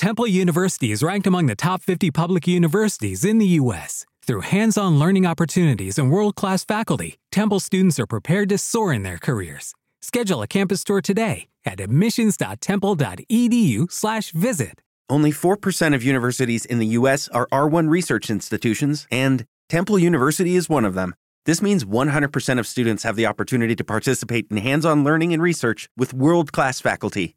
Temple University is ranked among the top 50 public universities in the U.S. Through hands on learning opportunities and world class faculty, Temple students are prepared to soar in their careers. Schedule a campus tour today at admissions.temple.edu/slash visit. Only 4% of universities in the U.S. are R1 research institutions, and Temple University is one of them. This means 100% of students have the opportunity to participate in hands on learning and research with world class faculty.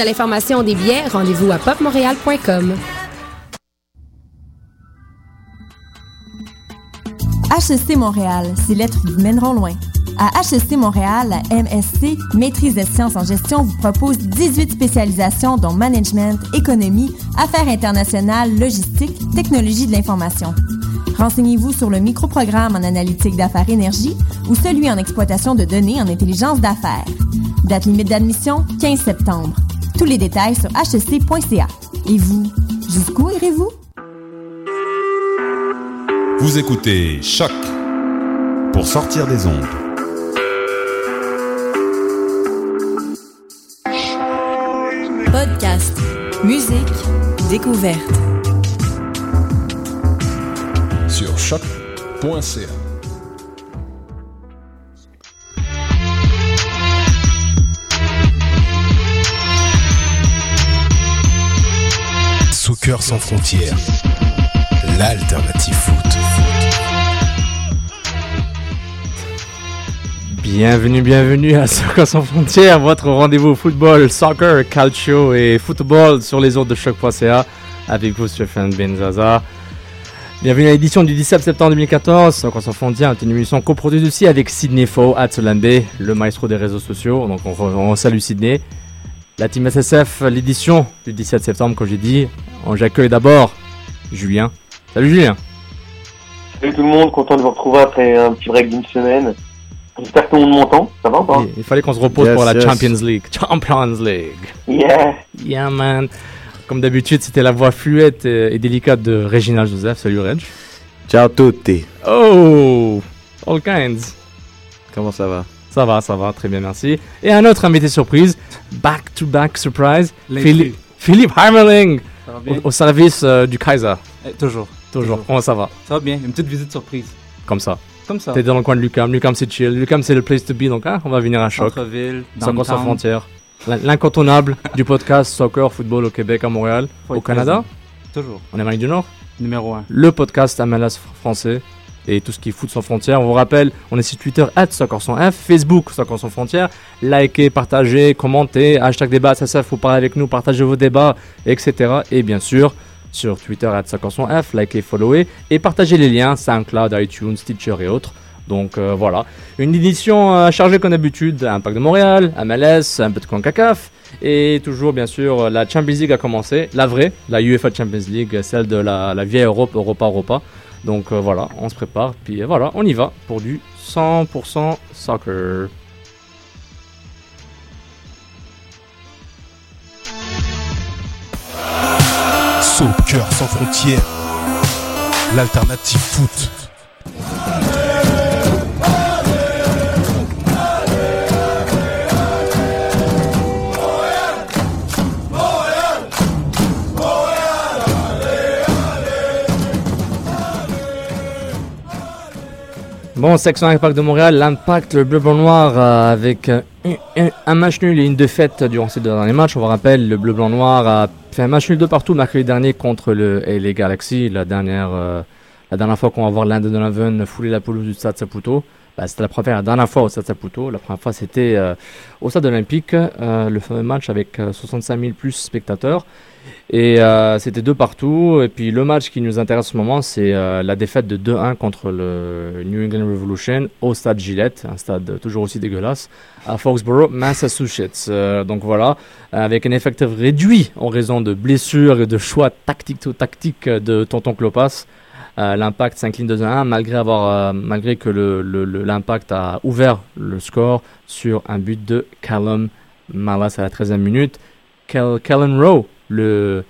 de l'information des billets, rendez-vous à popmontréal.com. HST Montréal, ces lettres vous mèneront loin. À HST Montréal, la MSC, Maîtrise des sciences en gestion, vous propose 18 spécialisations dont management, économie, affaires internationales, logistique, technologie de l'information. Renseignez-vous sur le microprogramme en analytique d'affaires énergie ou celui en exploitation de données en intelligence d'affaires. Date limite d'admission, 15 septembre. Tous les détails sur hsc.ca. Et vous, jusqu'où irez-vous? Vous écoutez Choc pour sortir des ondes. Podcast, musique, découverte. Sur choc.ca. Soccer sans frontières, l'alternative foot. Bienvenue, bienvenue à Soccer sans frontières, votre rendez-vous football, soccer, calcio et football sur les ondes de choc.ca avec vous Stéphane Benzaza. Bienvenue à l'édition du 17 septembre 2014. Soccer sans frontières est une émission coproduite aussi avec Sydney Faux, Atsolambe, le maestro des réseaux sociaux. Donc on, on salue Sydney. La team SSF, l'édition du 17 septembre, comme j'ai dit. On- J'accueille d'abord Julien. Salut Julien. Salut tout le monde, content de vous retrouver après un petit break d'une semaine. J'espère que tout le monde m'entend, ça va ou pas Il, fallait qu'on se repose Yes, pour la yes. Champions League. Champions League. Yeah Yeah man. Comme d'habitude, c'était la voix fluette et, et délicate de Regina Joseph. Salut Reg. Ciao tutti. Oh, all kinds. Comment ça va? Ça va, ça va, très bien, merci. Et un autre invité surprise, back to back surprise, Philippe, Philippe Heimerling, au, au service euh, du Kaiser. Eh, toujours. Toujours. Comment ça va Ça va bien, une petite visite surprise. Comme ça. Comme ça. T'es dans le coin de Lucam. Lucam, c'est chill. Lucam, c'est le place to be. Donc, hein, on va venir à choc. Centre-ville, sans frontières. L'in- L'incontournable du podcast Soccer Football au Québec, à Montréal, Faut au Canada. Toujours. en Amérique du Nord. Numéro 1. le podcast MLS français et tout ce qui est foot sans frontières. On vous rappelle, on est sur Twitter, sans F, Facebook, Soccer sans frontières. Likez, partagez, commentez, hashtag débat, ça, ça, faut parler avec nous, partagez vos débats, etc. Et bien sûr, sur Twitter, sans F, likez, followez et partagez les liens, SoundCloud, iTunes, Stitcher et autres. Donc euh, voilà, une édition euh, chargée comme d'habitude, Impact de Montréal, MLS, un peu de CONCACAF, et toujours bien sûr la Champions League a commencé, la vraie, la UEFA Champions League, celle de la vieille Europe, Europa Europa. Donc euh, voilà, on se prépare, puis euh, voilà, on y va pour du 100% soccer. Soccer sans frontières, l'alternative foot. Bon, section Impact de Montréal, l'impact, le bleu-blanc-noir euh, avec euh, un, match nul et une défaite durant ces deux derniers matchs. On vous rappelle, le bleu-blanc-noir a fait un match nul de partout mercredi dernier contre les dernière, euh, la dernière fois qu'on va voir l'Inde de Donovan fouler la pelouse du Stade Saputo. Bah, c'était la première, la dernière fois au Stade Saputo. La première fois, c'était au Stade Olympique, le fameux match avec euh, 65 000 plus spectateurs. Et euh, c'était deux partout. Et puis le match qui nous intéresse en ce moment, c'est euh, la défaite de 2-1 contre le New England Revolution au stade Gillette, un stade toujours aussi dégueulasse, à Foxborough, Massachusetts. Euh, donc voilà, avec un effectif réduit en raison de blessures et de choix tactiques de Tonton Clopas. L'impact s'incline 2-1 malgré avoir malgré que le, le- le- l'impact a ouvert le score sur un but de Callum Malas à la 13e minute. Cal- Callum Rowe, le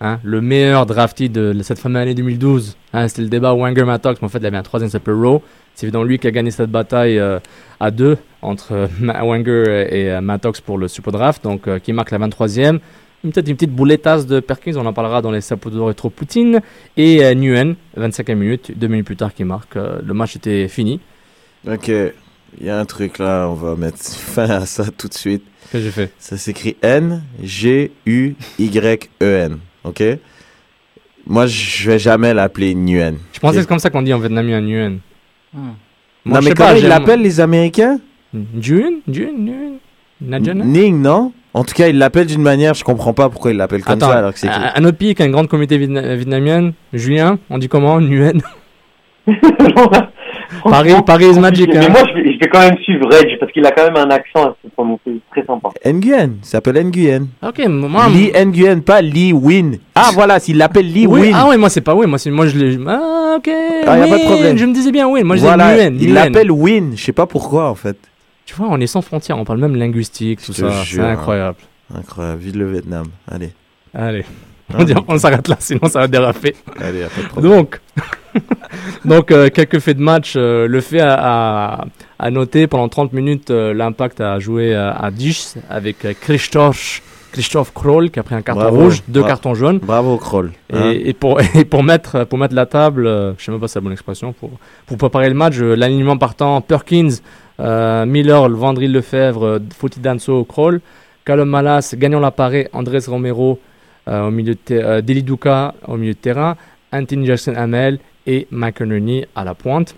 hein, le meilleur drafty de cette fameuse année 2012. Hein, c'était le débat Wenger Mattox, mais en fait il avait un troisième s'appelait Rowe. C'est évidemment lui qui a gagné cette bataille euh, à deux entre euh, Wenger et euh, Mattox pour le Super Draft, donc euh, qui marque la 23e. Une- Peut-être une petite boulettasse de Perkins, on en parlera dans les Saputo Retro Poutine. Et euh, Nguyen, 25e minute, deux minutes plus tard, qui marque. Le match était fini. Ok, il y a un truc là, on va mettre fin à ça tout de suite. Qu'est-ce que j'ai fait? Ça s'écrit N-G-U-Y-E-N, ok? Moi, je vais jamais l'appeler Nguyen. Je pensais que c'est comme ça qu'on dit en vietnamien Nguyen. Hmm. Moi, Non, mais comment pas, ils l'appellent les Américains? Nguyen Nguyen Nguyen. Ning, non? En tout cas, ils l'appellent d'une manière, je comprends pas pourquoi ils l'appellent comme Attends, ça alors que c'est un, autre pays qui a une grande communauté vietna- vietnamienne, Julien, on dit comment? Nguyen Paris, Paris is magic. Mais hein. moi, je vais, je vais quand même suivre Reg parce qu'il a quand même un accent à se prononcer très sympa. Nguyen, il s'appelle Nguyen. Ok, moi. Lee Nguyen, pas Lee Win. Ah voilà, s'il l'appelle Lee Oui, Win. ah oui, moi c'est pas Win, moi, c'est- moi je l'ai. Ah ok. Ah, y a pas de problème. Je me disais bien Win, moi je voilà, disais Nguyen. il l'appelle Win, je sais pas pourquoi en fait. Tu vois, on est sans frontières, on parle même linguistique, tout ça. C'est hein. incroyable. Incroyable, vive le Vietnam. Allez. Allez. Ah, On, dit- mais- on s'arrête là, sinon ça va déraper. Allez, pas de problème. Donc, donc euh, quelques faits de match. euh, le fait à, à, à noter, pendant 30 minutes, euh, l'Impact a joué à 10 avec Christophe, Christophe Kroll qui a pris un carton Bravo. rouge, deux cartons jaunes. Bravo Kroll. Et, hein. et pour, et pour, mettre, pour mettre la table, euh, je sais même pas si c'est la bonne expression, pour, pour préparer le match, l'alignement partant Perkins, Miller, Vandril Lefebvre, Foti Danso, Kroll, Callum Malas, Gagnon Laparé, Andrés Romero euh, au milieu de euh, Deli Duca au milieu de terrain, Anthony Jackson Hamel et McInerney à la pointe.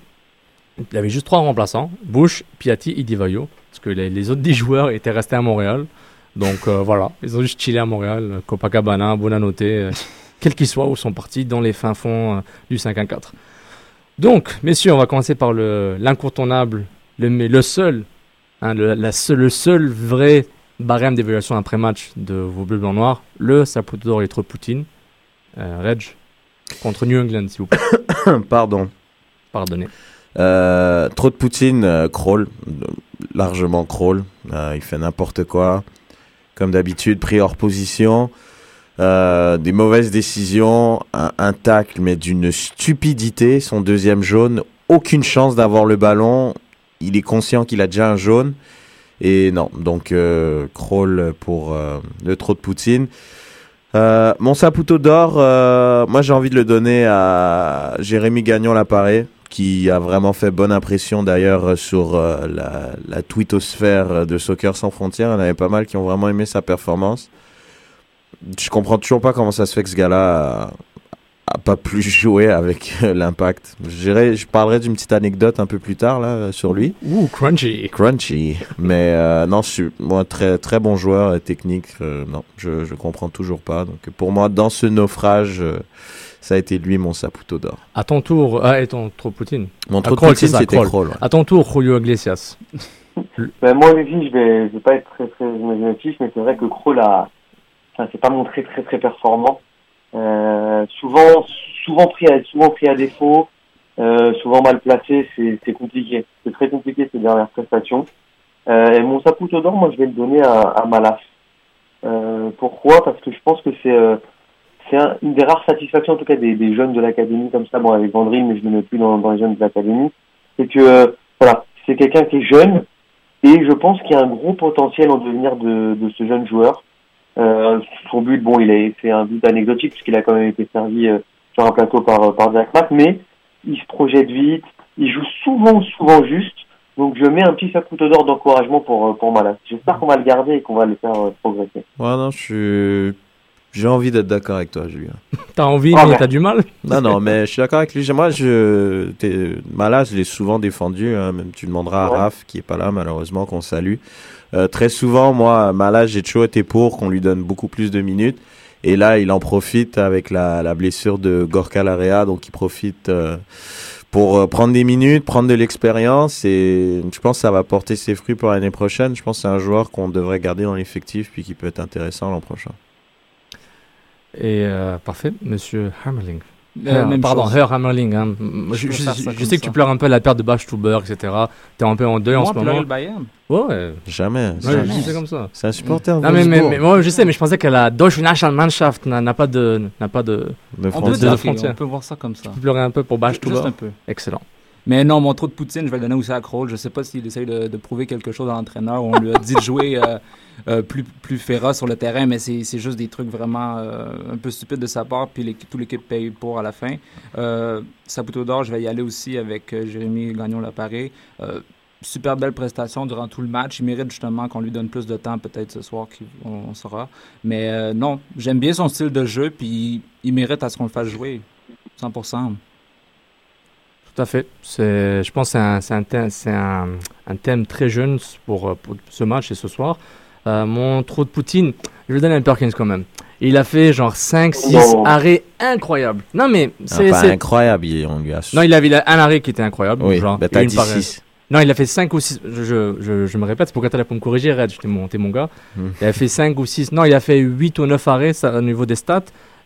Il avait juste trois remplaçants, Bush, Piatti et Divayo, parce que les, les autres 10 joueurs étaient restés à Montréal. Donc euh, voilà, ils ont juste chillé à Montréal, Copacabana, Bonanote, euh, quel qu'il soit, où sont partis dans les fins fonds euh, du 5 à 4. Donc, messieurs, on va commencer par le- l'incontournable, le, mais le seul, hein, le, la seule- le seul vrai barème d'évaluation après-match de vos bleus blancs noirs, le Saputo Retro Poutine, euh, Reg, contre New England, s'il vous plaît. Pardon. Pardonnez. Euh, trop de Poutine, euh, euh, largement Kroll. Euh, il fait n'importe quoi. Comme d'habitude, pris hors position. Des mauvaises décisions, un, un tacle, mais d'une stupidité. Son deuxième jaune, aucune chance d'avoir le ballon. Il est conscient qu'il a déjà un jaune. Et non, donc Kroll pour le trop de Poutine. Euh, mon Saputo d'or, euh, moi j'ai envie de le donner à Jérémy Gagnon l'appareil, qui a vraiment fait bonne impression d'ailleurs sur euh, la, la twittosphère euh, de Soccer sans frontières. Il y en avait pas mal qui ont vraiment aimé sa performance. Je comprends toujours pas comment ça se fait que ce gars-là a, pas plus joué avec euh, l'impact. Je, parlerai d'une petite anecdote un peu plus tard là euh, sur lui. Ouh, crunchy. Crunchy. Mais euh, non, je suis moi très très bon joueur et technique. euh, non, je je comprends toujours pas. Donc pour moi, dans ce naufrage, euh, ça a été lui mon Saputo d'or. À ton tour, ah, et ton trop Poutine. Mon trop de Kroll, Poutine, c'est ça, c'était Kroll. Kroll, ouais. À ton tour, Julio Iglesias. Ben, moi aussi, je vais, je vais pas être très très imaginatif, mais c'est vrai que Kroll a, enfin, c'est pas montré très très performant. Euh, souvent, souvent pris à, souvent pris à défaut, euh, souvent mal placé, c'est, compliqué. C'est très compliqué ces dernières prestations. Euh, et mon Saputo d'or, moi, je vais le donner à, à Malas. Pourquoi? Parce que je pense que c'est, c'est un- une des rares satisfactions, en tout cas des, des jeunes de l'académie comme ça, bon avec Vandrine, mais je ne le mets plus dans, dans les jeunes de l'académie, c'est que voilà, c'est quelqu'un qui est jeune et je pense qu'il y a un gros potentiel en devenir de, de ce jeune joueur. Euh, son but, bon, il a fait un but anecdotique puisqu'il a quand même été servi euh, sur un plateau par, par Jack Mack, mais il se projette vite, il joue souvent, souvent juste. Donc je mets un petit saputo d'or d'encouragement pour, euh, pour Malas. J'espère qu'on va le garder et qu'on va le faire euh, progresser. Ouais, non, je suis. J'ai envie d'être d'accord avec toi, Julien. T'as envie, Ah, mais t'as du mal. Non, non, mais je suis d'accord avec lui. Moi, je. Malas, je l'ai souvent défendu. hein. Même tu demanderas à Ouais. Raph, qui est pas là, malheureusement, qu'on salue. Euh, très souvent, moi, Malas, j'ai toujours été pour qu'on lui donne beaucoup plus de minutes. Et là, il en profite avec la, blessure de Gorka Larea. Donc, il profite euh, pour euh, prendre des minutes, prendre de l'expérience. Et je pense que ça va porter ses fruits pour l'année prochaine. Je pense que c'est un joueur qu'on devrait garder dans l'effectif puis qui peut être intéressant l'an prochain. Et parfait, monsieur Hammerling. Euh, même pardon, chose. Herr Hammerling. hein. Je, sais que tu pleures un peu la perte de Bachtuber, etc. T'es un peu en deuil en ce moment. le Bayern. Ouais, ouais. Jamais. Ouais, jamais. c'est comme ça. C'est un supporter. Non, mais, mais, Wolfsburg. mais moi, je sais, mais je pensais que la Deutsche Nationalmannschaft n'a n'a pas de, n'a pas de. Frontières. on peut voir ça comme ça. Tu pleurais un peu pour Juste un peu. Excellent. Mais non, mon trou de Poutine, je vais le donner aussi à Kroll. Je sais pas s'il essaye de, prouver quelque chose à l'entraîneur. On lui a dit de jouer euh, euh, plus, plus féroce sur le terrain, mais c'est juste des trucs vraiment euh, un peu stupides de sa part. Puis toute l'équipe paye pour à la fin. Saputo d'or, je vais y aller aussi avec Jérémy Gagnon-Laparé. Super belle prestation durant tout le match. Il mérite justement qu'on lui donne plus de temps, peut-être ce soir, qu'il- on, saura. Mais non, j'aime bien son style de jeu, puis il mérite à ce qu'on le fasse jouer. 100%. Tout à fait. C'est, je pense que c'est un, c'est un, un, un thème très jeune pour, pour ce match et ce soir. Euh, mon trou de Poutine, je vais donner à Perkins quand même. Il a fait genre 5-6 Non. arrêts incroyables. Non, mais c'est. Ah, pas c'est- incroyable, il- on lui a. Non, il avait un arrêt qui était incroyable. Oui, genre, bah, une dit par- 6. Non, il a fait 5 ou 6. Je, je, je, me répète, c'est pour que tu là pour me corriger, Red. T'es mon, mon gars. Hmm. Il a fait 5 ou 6. Non, il a fait 8 ou 9 arrêts ça, au niveau des stats,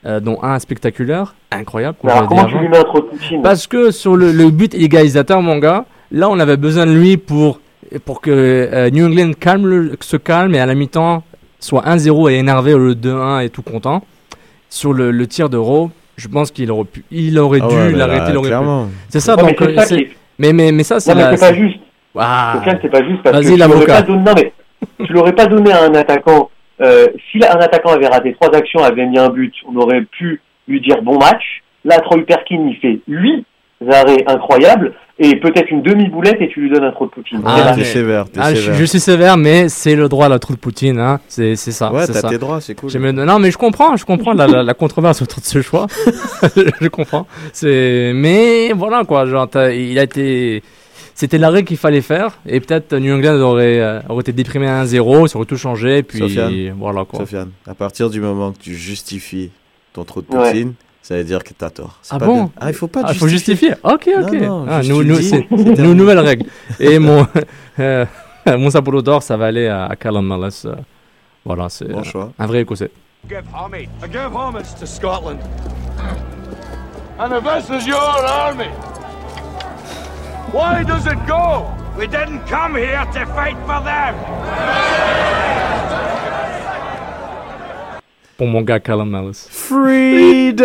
euh, dont un spectaculaire. Incroyable. comme Mais alors, j'avais dit comment tu avant. lui mets un trop de Poutine Parce que sur le, le but égalisateur, mon gars, là, on avait besoin de lui pour, pour que euh, New England calme le- se calme et à la mi-temps soit 1-0 et énervé au lieu de 2-1 et tout content. Sur le, le tir d'euro, je pense qu'il aurait pu, il aurait Ah dû ouais, mais l'arrêter. C'est ça, Ouais, mais donc. euh, ça c'est- qui mais, mais, mais ça, c'est Non, mais la. c'est pas c'est- juste. Ah. C'est pas juste parce Vas-y, que tu l'avocat. l'aurais pas donné. Non, mais tu l'aurais pas donné à un attaquant. Euh, si un attaquant avait raté trois actions, avait mis un but, on aurait pu lui dire bon match. Là, Troy Perkin, il fait huit arrêts incroyables et peut-être une demi-boulette et tu lui donnes un trop de Poutine. Ah, t'es sévère, t'es Ah, je, sévère. je suis sévère, mais c'est le droit à la trou de Poutine, hein. C'est c'est ça. Ouais, c'est t'as ça. tes droits, c'est cool. J'aime- Non, mais je comprends, je comprends la, la, la controverse autour de ce choix. je comprends. C'est, mais voilà quoi, genre, il a été, c'était l'arrêt qu'il fallait faire, et peut-être New England aurait, euh, aurait été déprimé à 1-0, ça aurait tout changé, et puis Sofiane. voilà quoi. Sofiane, à partir du moment que tu justifies ton trou de Ouais. Poutine, ça veut dire que t'as tort. Ah pas bon bien. Ah, il faut pas Ah, faut justifier. Ok, ok. Non, non, Ah, nous, nous, c'est, c'est nous, terminé. nouvelle règle. Et mon, euh, mon saboteur d'or, ça va aller à, à Callum Mullis. euh, voilà, c'est Bon euh, choix. un vrai écossais. give homage. I give homage to Scotland. And if this is your army, why does it go? We didn't come here to fight for them. Pour mon gars Callum Mullis. Freedom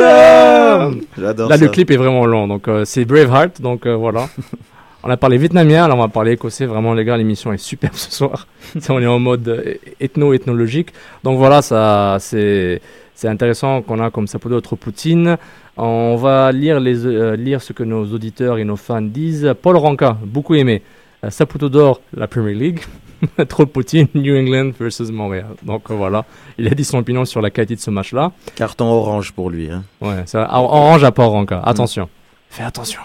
J'adore Là, ça. le clip est vraiment long, donc euh, c'est Braveheart, donc euh, voilà. on a parlé vietnamien, là on va parler écossais. Vraiment, les gars, l'émission est superbe ce soir. On est en mode euh, ethno-ethnologique. Donc voilà, ça, c'est, c'est intéressant qu'on a comme ça peut d'autres Poutine. On va lire, les, euh, lire ce que nos auditeurs et nos fans disent. Paul Ranka, beaucoup aimé. Euh, Saputo d'or, la Premier League. Trop de Poutine, New England versus Montréal. Donc voilà, il a dit son opinion sur la qualité de ce match-là. Carton orange pour lui. Hein. Ouais, ça, or- orange à Paul Ranka. Attention. Fais attention.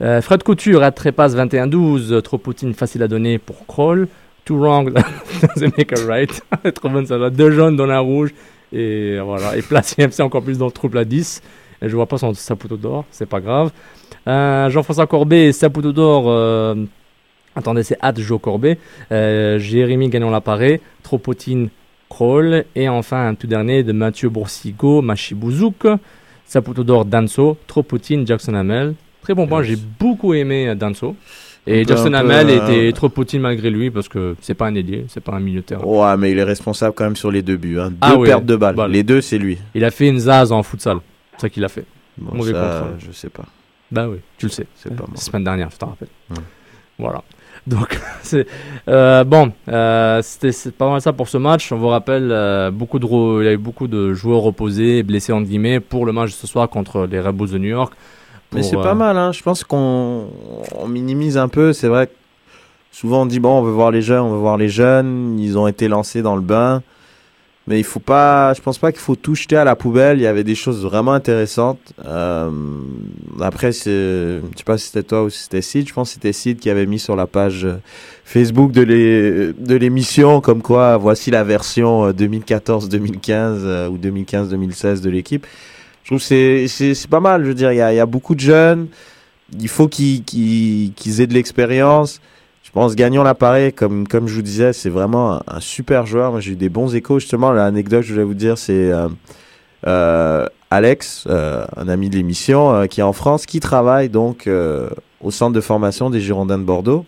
Euh, Fred Couture, à Trépasse 21-12. Trop Poutine, facile à donner pour Kroll. Too wrong, doesn't make a right. Trop bonne ça. Deux jaunes dans la rouge. Et voilà. Et place IMC encore plus dans le trouble à 10. Et je vois pas son Saputo d'or, c'est pas grave. Euh, Jean-François Corbet, Saputo d'or. euh, attendez, c'est Ad Jo Corbet. Euh, Jérémy Gagnon l'appareil. Trop Poutine, Kroll. Et enfin, un tout dernier de Mathieu Boursigo, Machibouzouk. Saputo d'or, Danso. Trop Poutine, Jackson Hamel. Très bon point, j'ai beaucoup aimé euh, Danso. Et Jackson peu, Hamel était trop Poutine malgré lui parce que c'est pas un ailier, c'est pas un milieu de terrain. Ouais, mais il est responsable quand même sur les deux buts. Hein. Deux Ah oui, pertes de balles. balle. Les deux, c'est lui. Il a fait une zaz en futsal. C'est ça qu'il a fait. Bon, Mauvais ça, contrôle. je sais pas. Bah oui, tu le sais. C'est pas moi. La semaine dernière, je t'en rappelle. Ouais. Voilà. Donc, c'est euh, bon. euh, C'était pas mal ça pour ce match. On vous rappelle, euh, beaucoup de il y a eu beaucoup de joueurs reposés, blessés entre guillemets, pour le match de ce soir contre les Red Bulls de New York. Mais c'est euh, pas mal, hein. je pense qu'on on minimise un peu. C'est vrai que souvent on dit bon, on veut voir les jeunes, on veut voir les jeunes. Ils ont été lancés dans le bain. Mais il faut pas, je pense pas qu'il faut tout jeter à la poubelle. Il y avait des choses vraiment intéressantes. Euh, après, c'est, je sais pas si c'était toi ou si c'était Sid. Je pense que c'était Sid qui avait mis sur la page euh, Facebook de l'é- de l'émission comme quoi voici la version euh, 2014-2015 euh, ou 2015-2016 de l'équipe. Je trouve c'est, c'est, pas mal. Je veux dire, il y a, beaucoup de jeunes. Il faut qu'ils, qu'ils, qu'ils aient de l'expérience. Pense Gagnon l'appareil, comme, comme je vous disais, c'est vraiment un, un super joueur. Moi, j'ai eu des bons échos. Justement, l'anecdote que je voulais vous dire, c'est euh, euh, Alex, euh, un ami de l'émission, qui est en France, qui travaille donc au centre de formation des Girondins de Bordeaux.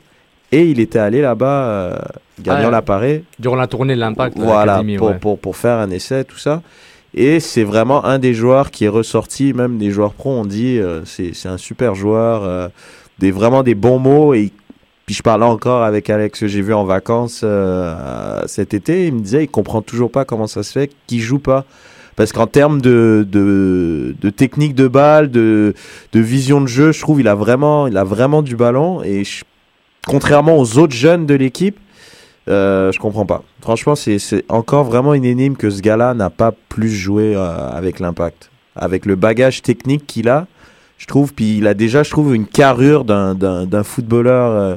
Et il était allé là-bas, euh, Gagnon Ah, l'appareil, Durant la tournée de l'Impact. voilà, pour, ouais. pour, pour faire un essai, tout ça. Et c'est vraiment un des joueurs qui est ressorti, même des joueurs pro ont dit, euh, c'est un super joueur, euh, des, vraiment des bons mots. Et puis je parlais encore avec Alex que j'ai vu en vacances euh, cet été, il me disait, il comprend toujours pas comment ça se fait qu'il joue pas. Parce qu'en termes de, de, de technique de balle, de, de vision de jeu, je trouve il a vraiment, il a vraiment du ballon. Et je- contrairement aux autres jeunes de l'équipe, euh, je comprends pas. Franchement, c'est encore vraiment une énigme que ce gars-là n'a pas plus joué euh, avec l'impact. Avec le bagage technique qu'il a, je trouve, puis il a déjà, je trouve, une carrure d'un- d'un footballeur. euh,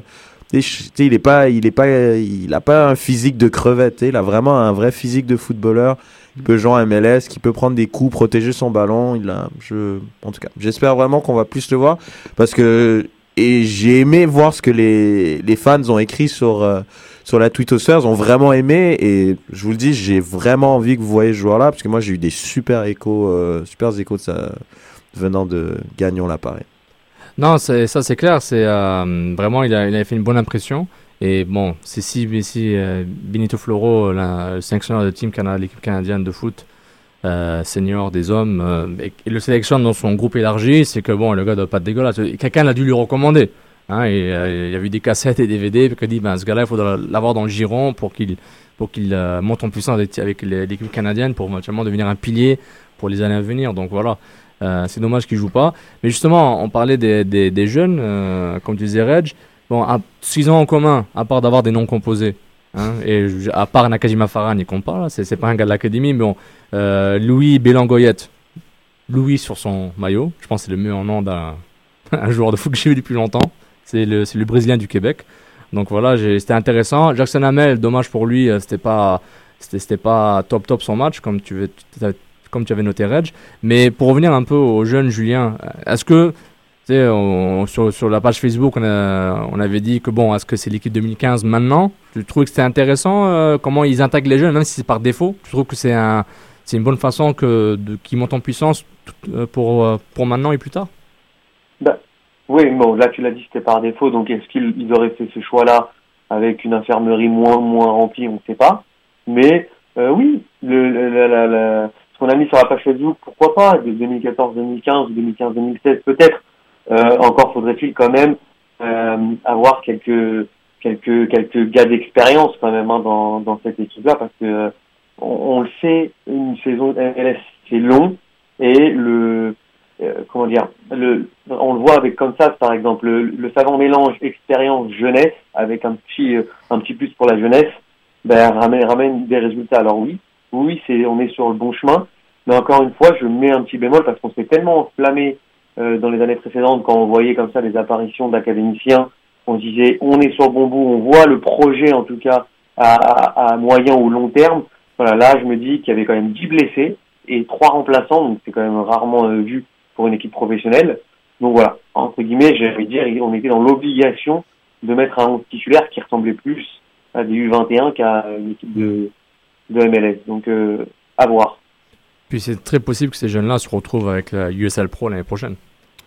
sais, il est pas, il est pas, il a pas un physique de crevette. Il a vraiment un vrai physique de footballeur. Il peut jouer en MLS, qui peut prendre des coups, protéger son ballon. Il a, je, en tout cas, j'espère vraiment qu'on va plus le voir parce que et j'ai aimé voir ce que les, les fans ont écrit sur euh, sur la Twittersphere, ont vraiment aimé et je vous le dis, j'ai vraiment envie que vous voyez ce joueur-là parce que moi j'ai eu des super échos, euh, super échos de ça venant de Gagnon l'appareil. Non, ça c'est clair. C'est euh, vraiment, il, a, fait une bonne impression. Et bon, c'est si, euh, Benito Floro, la- le sélectionneur de l'équipe canadienne de foot euh, senior des hommes, et, le sélectionne dans son groupe élargi, c'est que bon, le gars doit pas être dégueulasse. Quelqu'un a dû lui recommander. Hein, et, il y a eu des cassettes et des DVD, puis dit, ben, ce gars-là, il faudra l'avoir dans le giron pour qu'il pour qu'il monte en puissance avec, avec l'équipe canadienne pour éventuellement devenir un pilier pour les années à venir. Donc voilà. Euh, c'est dommage qu'il joue pas. Mais justement, on parlait des, des, jeunes, euh, comme tu disais, Reg. Bon, ce qu'ils ont en commun, à part d'avoir des noms composés, hein, et à part Nakajima Farhan, il compte pas, c'est, pas un gars de l'académie, mais bon, euh, Louis Bélangoyette, Louis sur son maillot, je pense que c'est le meilleur nom d'un un joueur de foot que j'ai vu depuis longtemps. C'est le, le Brésilien du Québec. Donc voilà, c'était intéressant. Jackson Hamel, dommage pour lui, c'était pas, c'était, pas top top son match, comme tu, veux- comme tu avais noté Reg. Mais pour revenir un peu au jeune Julien, euh, est-ce que, on- sur, sur la page Facebook, on, avait dit que bon, est-ce que c'est l'équipe 2015 maintenant? Tu trouves que c'était intéressant euh, comment ils intègrent les jeunes, même si c'est par défaut? Tu trouves que c'est un, c'est une bonne façon qu'ils montent en puissance euh, pour, pour maintenant et plus tard? Bah, oui, bon, là tu l'as dit, c'était par défaut, donc est-ce qu'ils ils auraient fait ce choix-là avec une infirmerie moins moins remplie, on ne sait pas. Mais oui, le, la- qu'on a mis sur la page Facebook, pourquoi pas, de 2014, 2015, 2015, 2016 peut-être. Euh, encore faudrait-il quand même euh, avoir quelques quelques quelques gars d'expérience quand même hein, dans dans cette équipe-là, parce que euh, on, on le sait, une saison MLS c'est long et le euh, comment dire, le, on le voit avec ça, par exemple, le, le savant mélange expérience jeunesse avec un petit, euh, un petit plus pour la jeunesse, ben, ramène, ramène des résultats. Alors oui, oui, c'est, on est sur le bon chemin, mais encore une fois, je mets un petit bémol parce qu'on s'est tellement enflammé euh, dans les années précédentes quand on voyait comme ça des apparitions d'académiciens, on disait on est sur le bon bout, on voit le projet en tout cas à, à, à moyen ou long terme. Voilà, là, je me dis qu'il y avait quand même 10 blessés et trois remplaçants, donc c'est quand même rarement euh, vu pour une équipe professionnelle. Donc voilà, entre guillemets, de dire, on était dans l'obligation de mettre un 11 titulaire qui ressemblait plus à des U21 qu'à une équipe de, de MLS. Donc euh, à voir. Puis c'est très possible que ces jeunes-là se retrouvent avec la USL Pro l'année prochaine.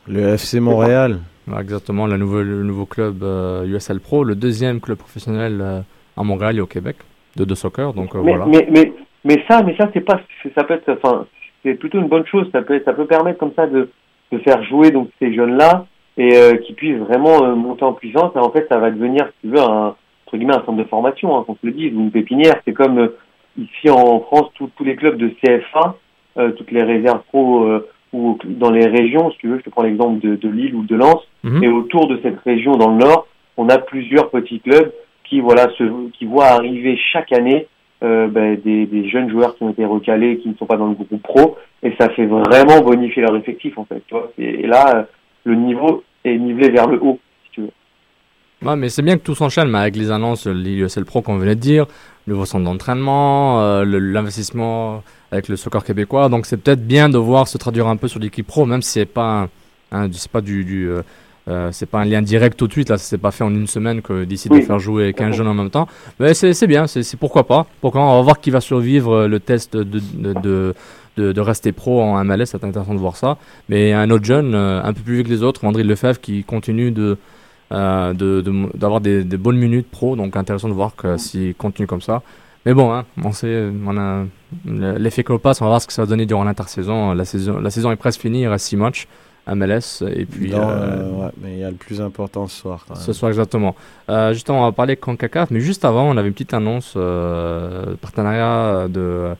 Le FC Montréal. Ouais, exactement, le nouveau, le nouveau club euh, USL Pro, le deuxième club professionnel euh, à Montréal et au Québec de, de soccer. Donc euh, mais, voilà. mais, mais, mais ça, mais ça, c'est pas, ça peut être, enfin, c'est plutôt une bonne chose. Ça peut, ça peut permettre comme ça de, de faire jouer donc ces jeunes-là et euh, qui puissent vraiment euh, monter en puissance. Et en fait, ça va devenir, si tu veux, un entre guillemets un centre de formation, hein, qu'on se le dise, ou une pépinière. C'est comme euh, ici en France, tous tous les clubs de CFA, euh, toutes les réserves pro euh, ou dans les régions, si tu veux, je te prends l'exemple de, de Lille ou de Lens, Mhm. et autour de cette région dans le nord, on a plusieurs petits clubs qui voilà se, qui voient arriver chaque année euh, ben, des, des jeunes joueurs qui ont été recalés, qui ne sont pas dans le groupe pro, et ça fait vraiment bonifier leur effectif en fait. Tu vois et, et là, euh, le niveau est nivelé vers le haut. Ouais, mais c'est bien que tout s'enchaîne, avec les annonces, l'IESL Pro qu'on venait de dire, le nouveau centre d'entraînement, euh, l'investissement avec le soccer québécois. Donc c'est peut-être bien de voir se traduire un peu sur l'équipe pro, même si c'est pas, un, un- c'est pas du, du, euh, euh, c'est pas un lien direct tout de suite. Là, c'est pas fait en une semaine que décide de Oui. faire jouer 15 jeunes en même temps. Mais c'est bien, c'est pourquoi pas. Pourquoi on va voir qui va survivre le test de, de, de, de, de rester pro en MLS. C'est intéressant de voir ça. Mais un autre jeune, euh, un peu plus vieux que les autres, André Lefebvre, qui continue de euh, de- de- d'avoir des, des bonnes minutes pro. Donc intéressant de voir que s'il continue comme ça. Mais bon, hein, on sait, on a l'effet passe. On va voir ce que ça va donner durant l'intersaison. La saison, la saison est presque finie. Il reste 6 matchs. MLS et puis Non, euh, euh, ouais, mais il y a le plus important ce soir. quand même. ce soir exactement. Euh, justement, on va parler CONCACAF, mais juste avant, on avait une petite annonce, euh, partenariat de,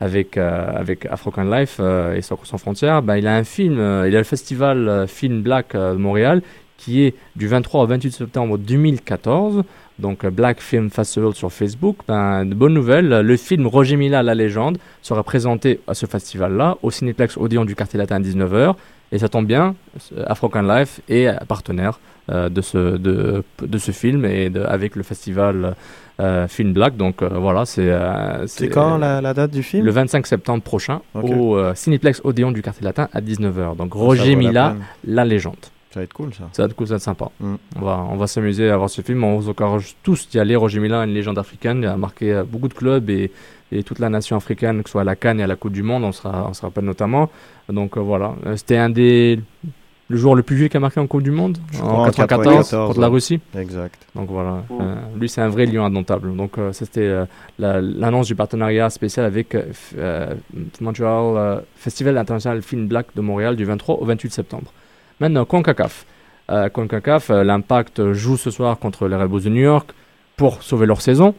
avec, avec African Life et Soccer sans frontières. Ben, il a un film, il a le festival Film Black de Montréal qui est du 23 au 28 septembre 2014. Donc euh, Black Film Festival sur Facebook. Ben, de bonnes nouvelles, le film Roger Mila, la légende, sera présenté à ce festival-là au Cinéplex Odéon du quartier latin à 19h. Et ça tombe bien, euh, African Life est partenaire euh, de, ce, de, de ce film et de, avec le festival euh, Film Black. Donc euh, voilà, c'est. euh, C'est quand la, la date du film? Le 25 septembre prochain au euh, Cinéplex Odéon du quartier latin à 19h. Donc Roger la Mila, la légende. Ça va être cool ça. Ça va être cool, ça va être sympa. Mm. On va, on va s'amuser à voir ce film. On vous encourage tous d'y aller. Roger Mila, une légende africaine, il a marqué euh, beaucoup de clubs et, et toute la nation africaine, que ce soit à la Cannes et à la Coupe du Monde, on, sera, on se rappelle notamment. Donc euh, voilà, Euh, c'était un des. Le joueur le plus vieux qui a marqué en Coupe du Monde Je en crois en 94 94, contre la. Russie. Exact. Donc voilà, euh, lui c'est un vrai lion indomptable. Donc euh, c'était la- l'annonce du partenariat spécial avec Montreal Festival international Film Black de Montréal du 23 au 28 septembre. Maintenant, CONCACAF. Euh, CONCACAF, euh, l'Impact joue ce soir contre les Red Bulls de New York pour sauver leur saison.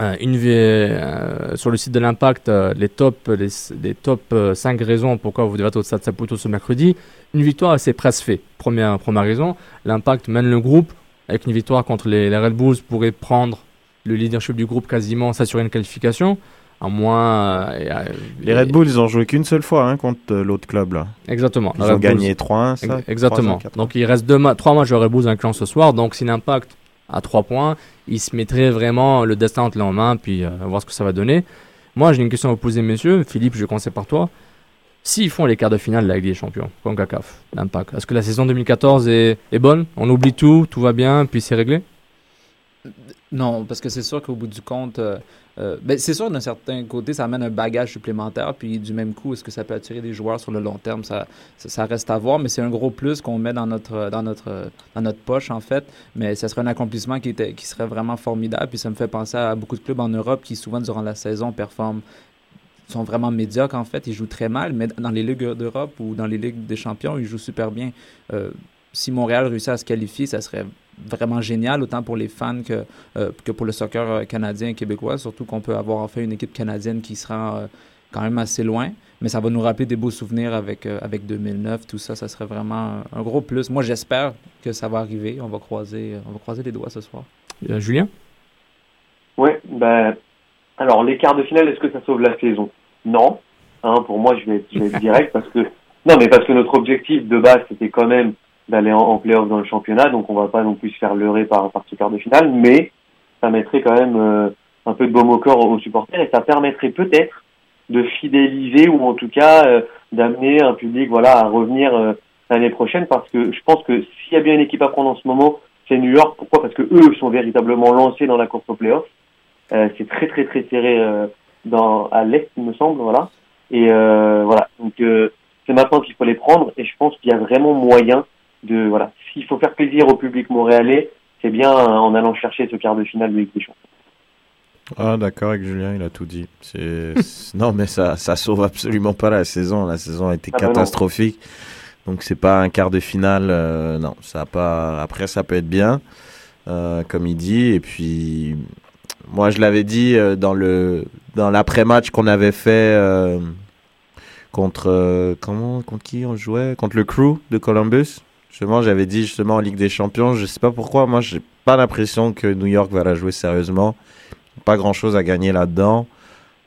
Euh, euh, sur le site de l'Impact, les top, les top 5 raisons pourquoi vous devez être au Stade Saputo ce mercredi. Une victoire, c'est presque fait. Première, première raison, l'Impact mène le groupe. Avec une victoire contre les, les Red Bulls, pourrait prendre le leadership du groupe quasiment, s'assurer une qualification. À moins. euh, euh, Les Red Bulls, ils ont joué qu'une seule fois hein, contre euh, l'autre club là. Exactement. Ils ont Red gagné Bulls- 3-1, ça Ex- Exactement. 3-1, 4-1. Donc il reste deux ma- trois matchs de Red Bulls incluant ce soir. Donc si l'impact à 3 points, il se mettrait vraiment le destin entre les mains, puis euh, voir ce que ça va donner. Moi, j'ai une question à vous poser, messieurs. Philippe, je vais commencer par toi. S'ils font les quarts de finale de la Ligue des Champions, CONCACAF, l'impact, est-ce que la saison 2014 est, est bonne? On oublie tout, tout va bien, puis c'est réglé? Non, parce que c'est sûr qu'au bout du compte, euh, ben, c'est sûr d'un certain côté, ça amène un bagage supplémentaire, puis du même coup, est-ce que ça peut attirer des joueurs sur le long terme, ça, ça, reste à voir, mais c'est un gros plus qu'on met dans notre, dans, notre, dans notre poche, en fait, mais ça serait un accomplissement qui, était, qui serait vraiment formidable, puis ça me fait penser à beaucoup de clubs en Europe qui, souvent, durant la saison, performent sont vraiment médiocres en fait, ils jouent très mal, mais dans les ligues d'Europe ou dans les ligues des champions, ils jouent super bien. Euh, si Montréal réussit à se qualifier, ça serait vraiment génial, autant pour les fans que, euh, que pour le soccer euh, canadien et québécois, surtout qu'on peut avoir enfin une équipe canadienne qui sera euh, quand même assez loin, mais ça va nous rappeler des beaux souvenirs avec, euh, avec 2009, tout ça, ça serait vraiment un gros plus. Moi, j'espère que ça va arriver, on va croiser, on va croiser les doigts ce soir. Euh, Julien? Ouais, ben, alors les quarts de finale, est-ce que ça sauve la saison? Non. Hein, pour moi, je vais, être- je vais être direct parce que non, mais parce que notre objectif de base c'était quand même d'aller en, en playoff dans le championnat, donc on va pas non plus se faire leurrer par, par ce quart de finale, mais ça mettrait quand même euh, un peu de baume au corps aux supporters et ça permettrait peut-être de fidéliser ou en tout cas euh, d'amener un public voilà à revenir euh, l'année prochaine parce que je pense que s'il y a bien une équipe à prendre en ce moment, c'est New York. Pourquoi? Parce que eux sont véritablement lancés dans la course au playoff. Euh, c'est très très très serré euh, dans à l'est, il me semble, voilà. Et euh, voilà, donc c'est maintenant qu'il faut les prendre et je pense qu'il y a vraiment moyen de voilà. S'il faut faire plaisir au public montréalais, c'est bien euh, en allant chercher ce quart de finale de Ligue des Champions. Ah d'accord avec Julien, il a tout dit. Non mais ça ça sauve absolument pas la saison. La saison a été Ah bah catastrophique. Donc c'est pas un quart de finale. euh, non, ça a pas. Après ça peut être bien, euh, comme il dit. Et puis moi je l'avais dit euh, dans le dans l'après-match qu'on avait fait contre comment contre qui on jouait? Contre le Crew de Columbus? Justement, j'avais dit justement en Ligue des Champions, je sais pas pourquoi, moi j'ai pas l'impression que New York va la jouer sérieusement. Pas grand chose à gagner là-dedans,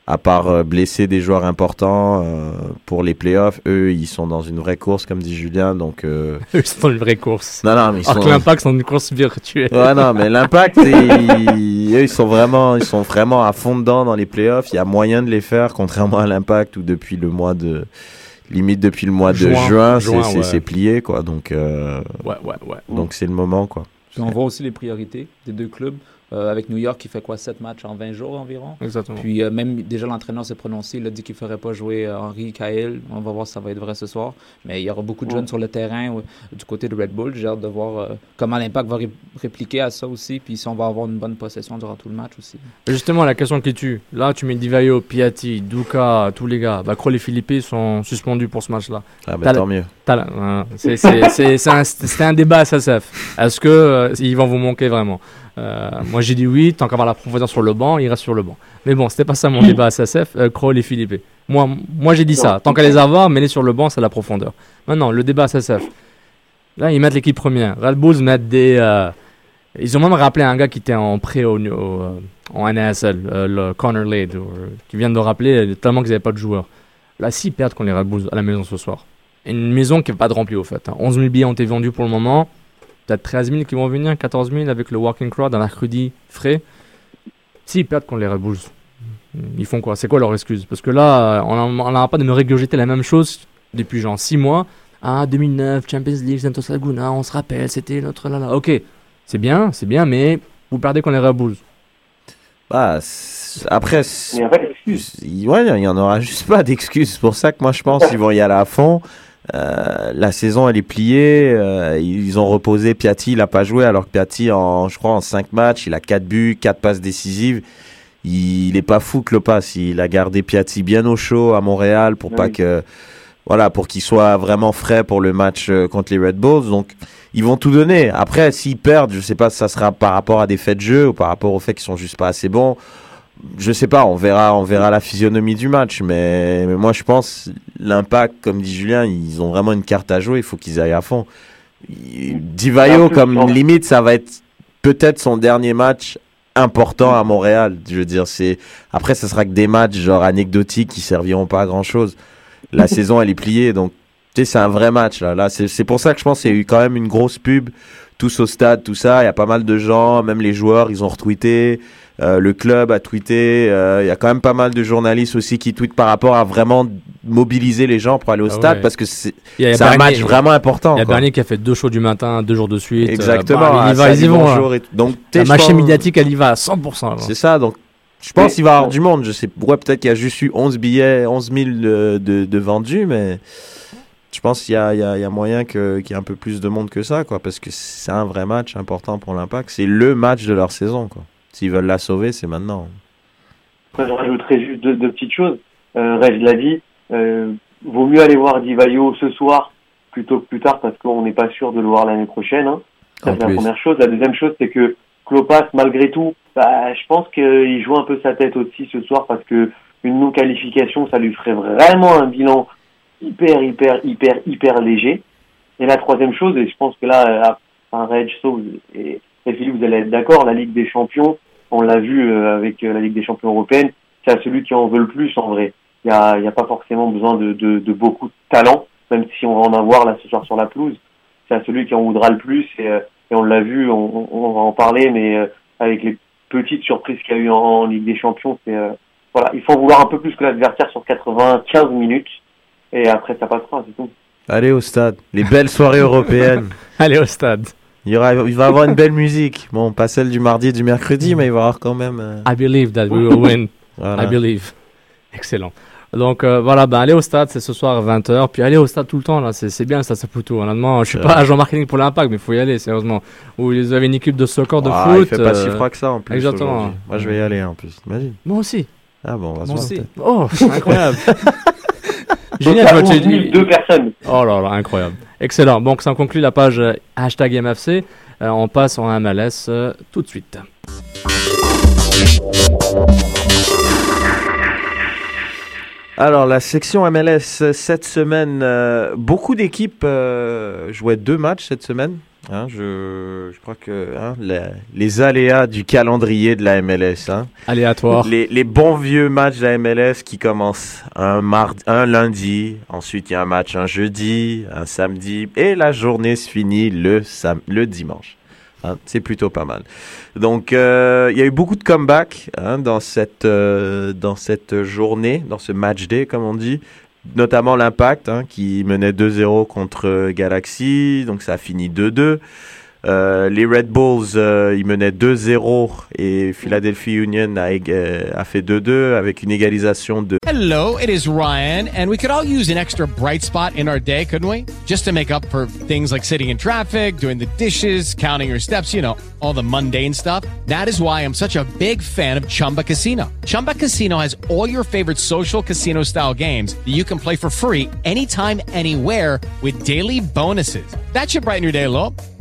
à part euh, blesser des joueurs importants euh, pour les playoffs. Eux, ils sont dans une vraie course, comme dit Julien, donc. euh, Eux, ils sont dans une vraie course. Non, non, mais ils Alors sont. l'impact sont dans une course virtuelle. Ouais, non, mais l'impact, ils, eux, ils sont vraiment, ils sont vraiment à fond dedans dans les playoffs. Il y a moyen de les faire, contrairement à l'impact où depuis le mois de, limite depuis le mois de Juin, c'est- c'est ouais. c'est plié, quoi. Donc, euh, Ouais, ouais, ouais. donc c'est le moment, quoi. Puis on voit aussi les priorités des deux clubs. Euh, avec New York, qui fait quoi 7 matchs en 20 jours environ? Exactement. Puis euh, même déjà l'entraîneur s'est prononcé, il a dit qu'il ne ferait pas jouer euh, Henry Cahill. On va voir si ça va être vrai ce soir. Mais il y aura beaucoup de jeunes sur le terrain du côté de Red Bull. J'ai hâte de voir euh, comment l'impact va ré- répliquer à ça aussi. Puis si on va avoir une bonne possession durant tout le match aussi. Justement, la question qui tue. Là, tu mets Divayo, Piatti, Duka, tous les gars. Bah, Kroll et Philippe sont suspendus pour ce match-là. Ah, la- tant mieux. hein, c'est- un- C'était un débat à SSF. Est-ce que euh, ils vont vous manquer vraiment? Moi, j'ai dit oui. Tant qu'avoir la profondeur sur le banc, il reste sur le banc. Mais bon, c'était pas ça mon débat à SSF. Euh, Kroll et Philippe. Moi, moi j'ai dit ça. Tant qu'à les avoir, mais les sur le banc, c'est la profondeur. Maintenant, le débat à SSF. Là, ils mettent l'équipe première. Red Bulls mettent des. euh, ils ont même rappelé un gars qui était en pré au, au, euh, en NASL, euh, le Connor Lade, euh, qui vient de rappeler euh, tellement qu'ils n'avaient pas de joueurs. Là, s'ils perdent contre les Red Bulls à la maison ce soir, une maison qui n'est pas de remplie au fait. hein. 11 000 billets ont été vendus pour le moment. Peut-être 13 000 qui vont venir, 14 000 avec le Walking Crowd un mercredi frais. S'ils perdent contre les Red Bulls, ils font quoi? C'est quoi leur excuse? Parce que là, on n'arrête pas de me régurgiter la même chose depuis genre 6 mois. Ah, 2009, Champions League, Santos Laguna, on se rappelle, c'était notre là là. Ok, c'est bien, c'est bien, mais vous perdez contre les Red Bulls. Bah, après, Il n'y ouais, en aura juste pas d'excuses. C'est pour ça que moi, je pense qu'ils vont y aller à fond. Euh, la saison, elle est pliée. euh, ils ont reposé Piatti, il a pas joué, alors que Piatti, en, je crois, en 5 matchs, il a 4 buts, 4 passes décisives. Il, il est pas fou, Klopas. Il a gardé Piatti bien au chaud à Montréal pour pas que, voilà, pour qu'il soit vraiment frais pour le match euh, contre les Red Bulls. Donc, ils vont tout donner. Après, s'ils perdent, je sais pas si ça sera par rapport à des faits de jeu ou par rapport au fait qu'ils sont juste pas assez bons. Je sais pas, on verra, on verra la physionomie du match, mais, mais moi je pense l'impact, comme dit Julien, ils ont vraiment une carte à jouer, il faut qu'ils aillent à fond. Divayo, comme limite, ça va être peut-être son dernier match important à Montréal. Je veux dire, c'est après, ça sera que des matchs genre anecdotiques qui serviront pas à grand chose. La saison, elle est pliée, donc tu sais, c'est un vrai match là. Là, c'est pour ça que je pense qu'il y a eu quand même une grosse pub, tous au stade, tout ça. Il y a pas mal de gens, même les joueurs, ils ont retweeté. Euh, le club a tweeté. euh, Il y a quand même pas mal de journalistes aussi qui tweetent par rapport à vraiment mobiliser les gens pour aller au Ah stade ouais. parce que c'est un match vraiment important. Il y a. Bernier qui a fait deux shows du matin, deux jours de suite. euh, Exactement. bah, ah, il y va, ils y vont. là. et. Donc, La machine médiatique, elle y va à 100%. là. C'est ça, donc je pense qu'il va y avoir du monde. Je sais, ouais, peut-être qu'il y a juste eu 11 billets, 11 000 de, de, de vendus, mais je pense qu'il y a, y y moyen qu'il y ait un peu plus de monde que ça, quoi, parce que c'est un vrai match important pour l'Impact. C'est le match de leur saison, quoi. S'ils veulent la sauver, c'est maintenant. Je rajouterais juste deux, deux petites choses. Euh, Reg l'a dit, euh, vaut mieux aller voir Divayo ce soir plutôt que plus tard parce qu'on n'est pas sûr de le voir l'année prochaine. Hein. Ça, c'est la première chose. La deuxième chose, c'est que Klopas, malgré tout, bah, je pense qu'il joue un peu sa tête aussi ce soir parce que une non-qualification, ça lui ferait vraiment un bilan hyper, hyper, hyper, hyper léger. Et la troisième chose, et je pense que là, un Reg, So et, et Philippe, vous allez être d'accord, la Ligue des Champions, on l'a vu euh, avec euh, la Ligue des Champions européenne, c'est à celui qui en veut le plus en vrai. Il n'y a, il y a pas forcément besoin de, de, de beaucoup de talent, même si on va en avoir là ce soir sur la pelouse. C'est à celui qui en voudra le plus et, euh, et on l'a vu, on, on- on va en parler, mais euh, avec les petites surprises qu'il y a eu en, en Ligue des Champions, c'est euh, voilà, il faut en vouloir un peu plus que l'adversaire sur 95 minutes et après ça passera, c'est tout. Allez au stade. Les belles soirées européennes. Allez au stade. Il, y aura, il va y avoir une belle musique. Bon, pas celle du mardi et du mercredi, mais il va y avoir quand même. euh, I believe that we will win. Voilà. I believe. Excellent. Donc euh, voilà, ben allez au stade, c'est ce soir à 20h. Puis allez au stade tout le temps, là, c'est c'est bien ça, ça fout tout. Honnêtement, je suis C'est pas agent marketing pour l'impact, mais il faut y aller, sérieusement. Où vous avez une équipe de soccer, de Ah, foot. il fait pas si euh, froid que ça en plus. Exactement. aujourd'hui. Moi, je vais y aller en plus. Imagine. Moi aussi. Ah bon, on va se Moi voir aussi. Oh, incroyable. Donc, Génial, ça deux personnes. Oh là là, incroyable. Excellent. Donc, ça conclut la page euh, hashtag MFC. Euh, on passe en MLS euh, tout de suite. Alors, la section MLS cette semaine, euh, beaucoup d'équipes euh, jouaient deux matchs cette semaine. Hein, je, je crois que hein, la- les aléas du calendrier de la MLS. Hein. Aléatoire. Les, les bons vieux matchs de la MLS qui commencent un, mardi, un lundi, ensuite il y a un match un jeudi, un samedi, et la journée se finit le, sam- le dimanche. C'est plutôt pas mal. Donc, euh, il y a eu beaucoup de comebacks dans, cette, euh, dans cette journée, dans ce match day, comme on dit. Notamment l'Impact, hein, qui menait 2-0 contre Galaxy, donc ça a fini 2-2. Euh, les Red Bulls, euh, ils menaient 2-0 et Philadelphia Union a, euh, a fait 2-2 avec une égalisation de Hello, it is Ryan, and we could all use an extra bright spot in our day, couldn't we? Just to make up for things like sitting in traffic, doing the dishes, counting your steps, you know, all the mundane stuff. That is why I'm such a big fan of Chumba Casino. Chumba Casino has all your favorite social casino style games that you can play for free anytime, anywhere with daily bonuses. That should brighten your day a little.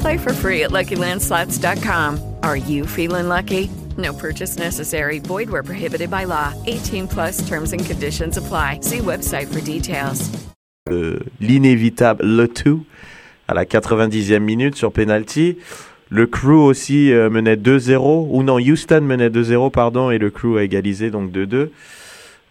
Play for free at LuckyLandSlots.com. Are you feeling lucky? No purchase necessary. Void where prohibited by law. 18 plus terms and conditions apply. See website for details. l'inévitable Le Tout à la 90e minute sur penalty. Le Crew aussi euh, menait 2-0, ou non, Houston menait 2-0, pardon, et le Crew a égalisé, donc 2-2.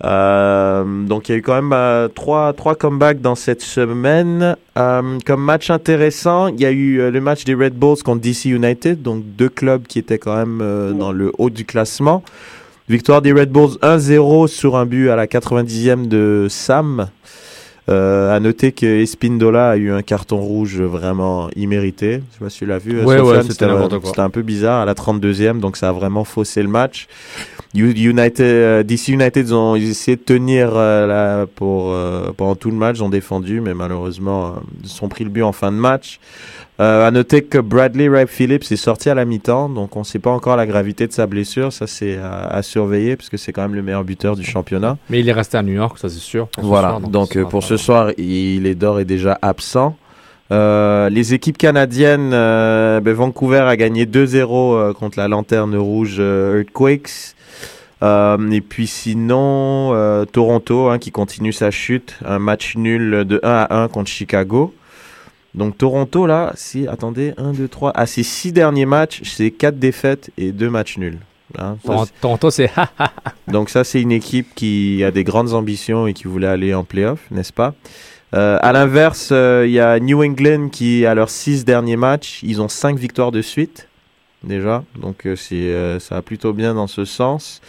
Euh, donc il y a eu quand même euh, trois, trois comebacks dans cette semaine. Euh, comme match intéressant, il y a eu euh, le match des Red Bulls contre DC United, donc deux clubs qui étaient quand même euh, dans le haut du classement. Victoire des Red Bulls 1-0 sur un but à la 90e de Sam. Euh, à noter que Espindola a eu un carton rouge vraiment immérité. Je sais pas si tu l'as vu. euh, Ouais, ouais, c'était un peu bizarre à la 32e, donc ça a vraiment faussé le match. United, euh, DC United, ils ont ils ont essayé de tenir euh, là, pour, euh, pendant tout le match, ils ont défendu, mais malheureusement, ils se sont pris le but en fin de match. Euh, à noter que Bradley Wright Phillips est sorti à la mi-temps, donc on ne sait pas encore la gravité de sa blessure. Ça, c'est à, à surveiller, parce que c'est quand même le meilleur buteur du championnat. Mais il est resté à New York, ça c'est sûr. Voilà, soir, donc, euh, pour ce soir, il est d'or et déjà absent. Euh, les équipes canadiennes, euh, ben, Vancouver a gagné 2-0 euh, contre la Lanterne Rouge euh, Earthquakes. Euh, et puis sinon, euh, Toronto hein, qui continue sa chute, un match nul de 1 à 1 contre Chicago. Donc Toronto là, si attendez, 1, 2, 3, à ses 6 derniers matchs, c'est 4 défaites et 2 matchs nuls. Hein, ça, c'est- Toronto, c'est donc ça, c'est une équipe qui a des grandes ambitions et qui voulait aller en playoff, n'est-ce pas? Euh, À l'inverse, euh, il y a New England qui, à leurs six derniers matchs, ils ont cinq victoires de suite, déjà. Donc euh, c'est, euh, ça va plutôt bien dans ce sens.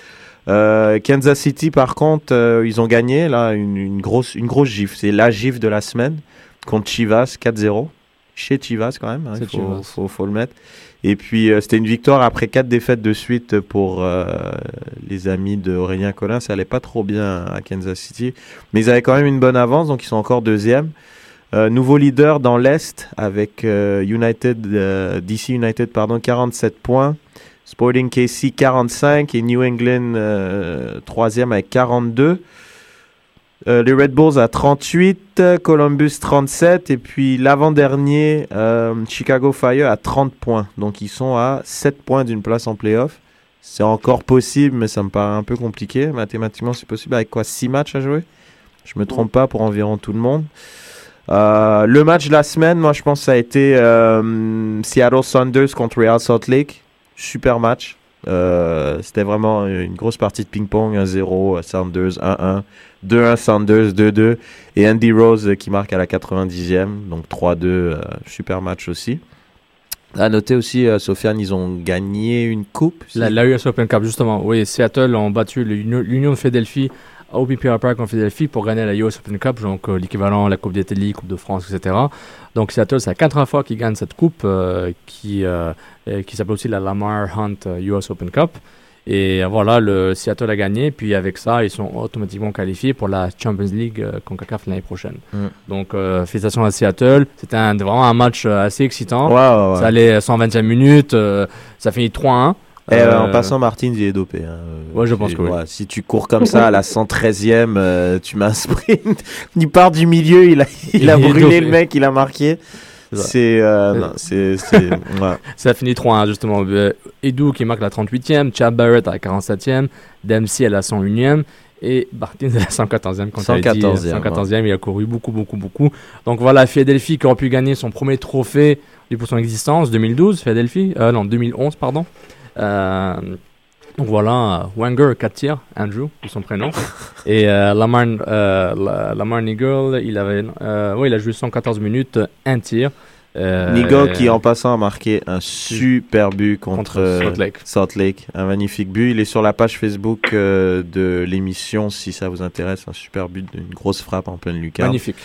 Kansas City, par contre, ils ont gagné, là, une, une grosse, une grosse gifle. C'est la gifle de la semaine contre Chivas, 4-0. Chez Chivas, quand même, hein, il faut, Chivas. faut, faut le mettre. Et puis, euh, c'était une victoire après quatre défaites de suite pour euh, les amis de Aurélien Collin. Ça allait pas trop bien à Kansas City. Mais ils avaient quand même une bonne avance, donc ils sont encore deuxième. Euh, nouveau leader dans l'Est avec United, DC United, pardon, 47 points. Sporting KC 45 et New England troisième avec 42. Euh, les Red Bulls à 38, euh, Columbus 37 et puis l'avant-dernier euh, Chicago Fire à 30 points. Donc ils sont à 7 points d'une place en playoff. C'est encore possible, mais ça me paraît un peu compliqué. Mathématiquement, c'est possible avec quoi 6 matchs à jouer? Je me trompe pas pour environ tout le monde. Euh, le match de la semaine, moi je pense que ça a été Seattle Saunders contre Real Salt Lake. Super match. Euh, C'était vraiment une grosse partie de ping-pong. 1-0 Saunders, 1-1. 2-1 Sanders, 2-2. Et Andy Rose qui marque à la 90e. Donc 3-2. euh, super match aussi. À noter aussi, euh, Sofiane, ils ont gagné une coupe. La, la US Open Cup, justement. Oui, Seattle ont battu l'Union l'Union de Philadelphie au BPR Park en Philadelphie pour gagner la US Open Cup, donc euh, l'équivalent la Coupe d'Italie, Coupe de France, etc. Donc Seattle, c'est la quatrième fois qu'ils gagnent cette coupe euh, qui, euh, euh, qui s'appelle aussi la Lamar Hunt euh, US Open Cup. Et euh, voilà, le Seattle a gagné. Puis avec ça, ils sont automatiquement qualifiés pour la Champions League euh, CONCACAF l'année prochaine. Mm. Donc, euh, félicitations à Seattle. C'était un- vraiment un match euh, assez excitant. Ouais. Ça allait 125 minutes. euh, ça finit 3-1. Euh, Euh, en passant, Martin, il est dopé. hein. Ouais, je pense que oui. ouais, si tu cours comme ça à la 113e, euh, tu mets un sprint. il part du milieu, il a, il brûlé le mec, il a marqué. C'est euh, c'est. ouais. Ça finit 3-1 justement. Euh, Edu qui marque la 38e, Chad Barrett à la 47e, Dempsey à la 101e et Martin à la 114e. Quand tu as dit, 114e, 114e, il a couru beaucoup, beaucoup, beaucoup. Donc voilà, Philadelphie qui aurait pu gagner son premier trophée pour son existence, 2012, Philadelphie, euh, non, 2011, pardon. Euh, donc voilà, Wenger, 4 tirs, Andrew, c'est son prénom. et euh, Lamar, euh, Lamar Nigel, il, avait, euh, ouais, il a joué 114 minutes, un tir. Euh, Nigo qui en passant a marqué un super but contre, Contre euh, Salt Lake. Salt Lake. Un magnifique but. Il est sur la page Facebook euh, de l'émission si ça vous intéresse. Un super but d'une grosse frappe en pleine lucarne. Magnifique.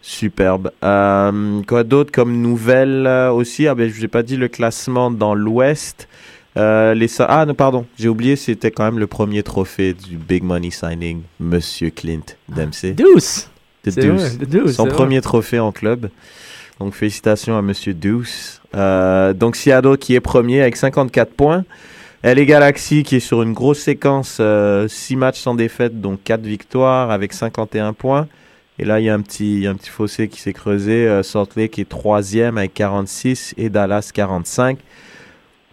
Superbe. Euh, quoi d'autre comme nouvelle aussi? Ah ben je vous ai pas dit le classement dans l'Ouest. Euh, les ah non pardon j'ai oublié c'était quand même le premier trophée du Big Money Signing Monsieur Clint Dempsey. Deuce. C'est Deuce. Deuce, Son premier trophée en club. Donc félicitations à Monsieur Deuce. Euh, donc Seattle qui est premier avec 54 points. LA Galaxy qui est sur une grosse séquence, 6 matchs sans défaite, donc 4 victoires avec 51 points. Et là, il y a un petit, un petit fossé qui s'est creusé. Euh, Salt Lake est troisième avec 46 et Dallas 45.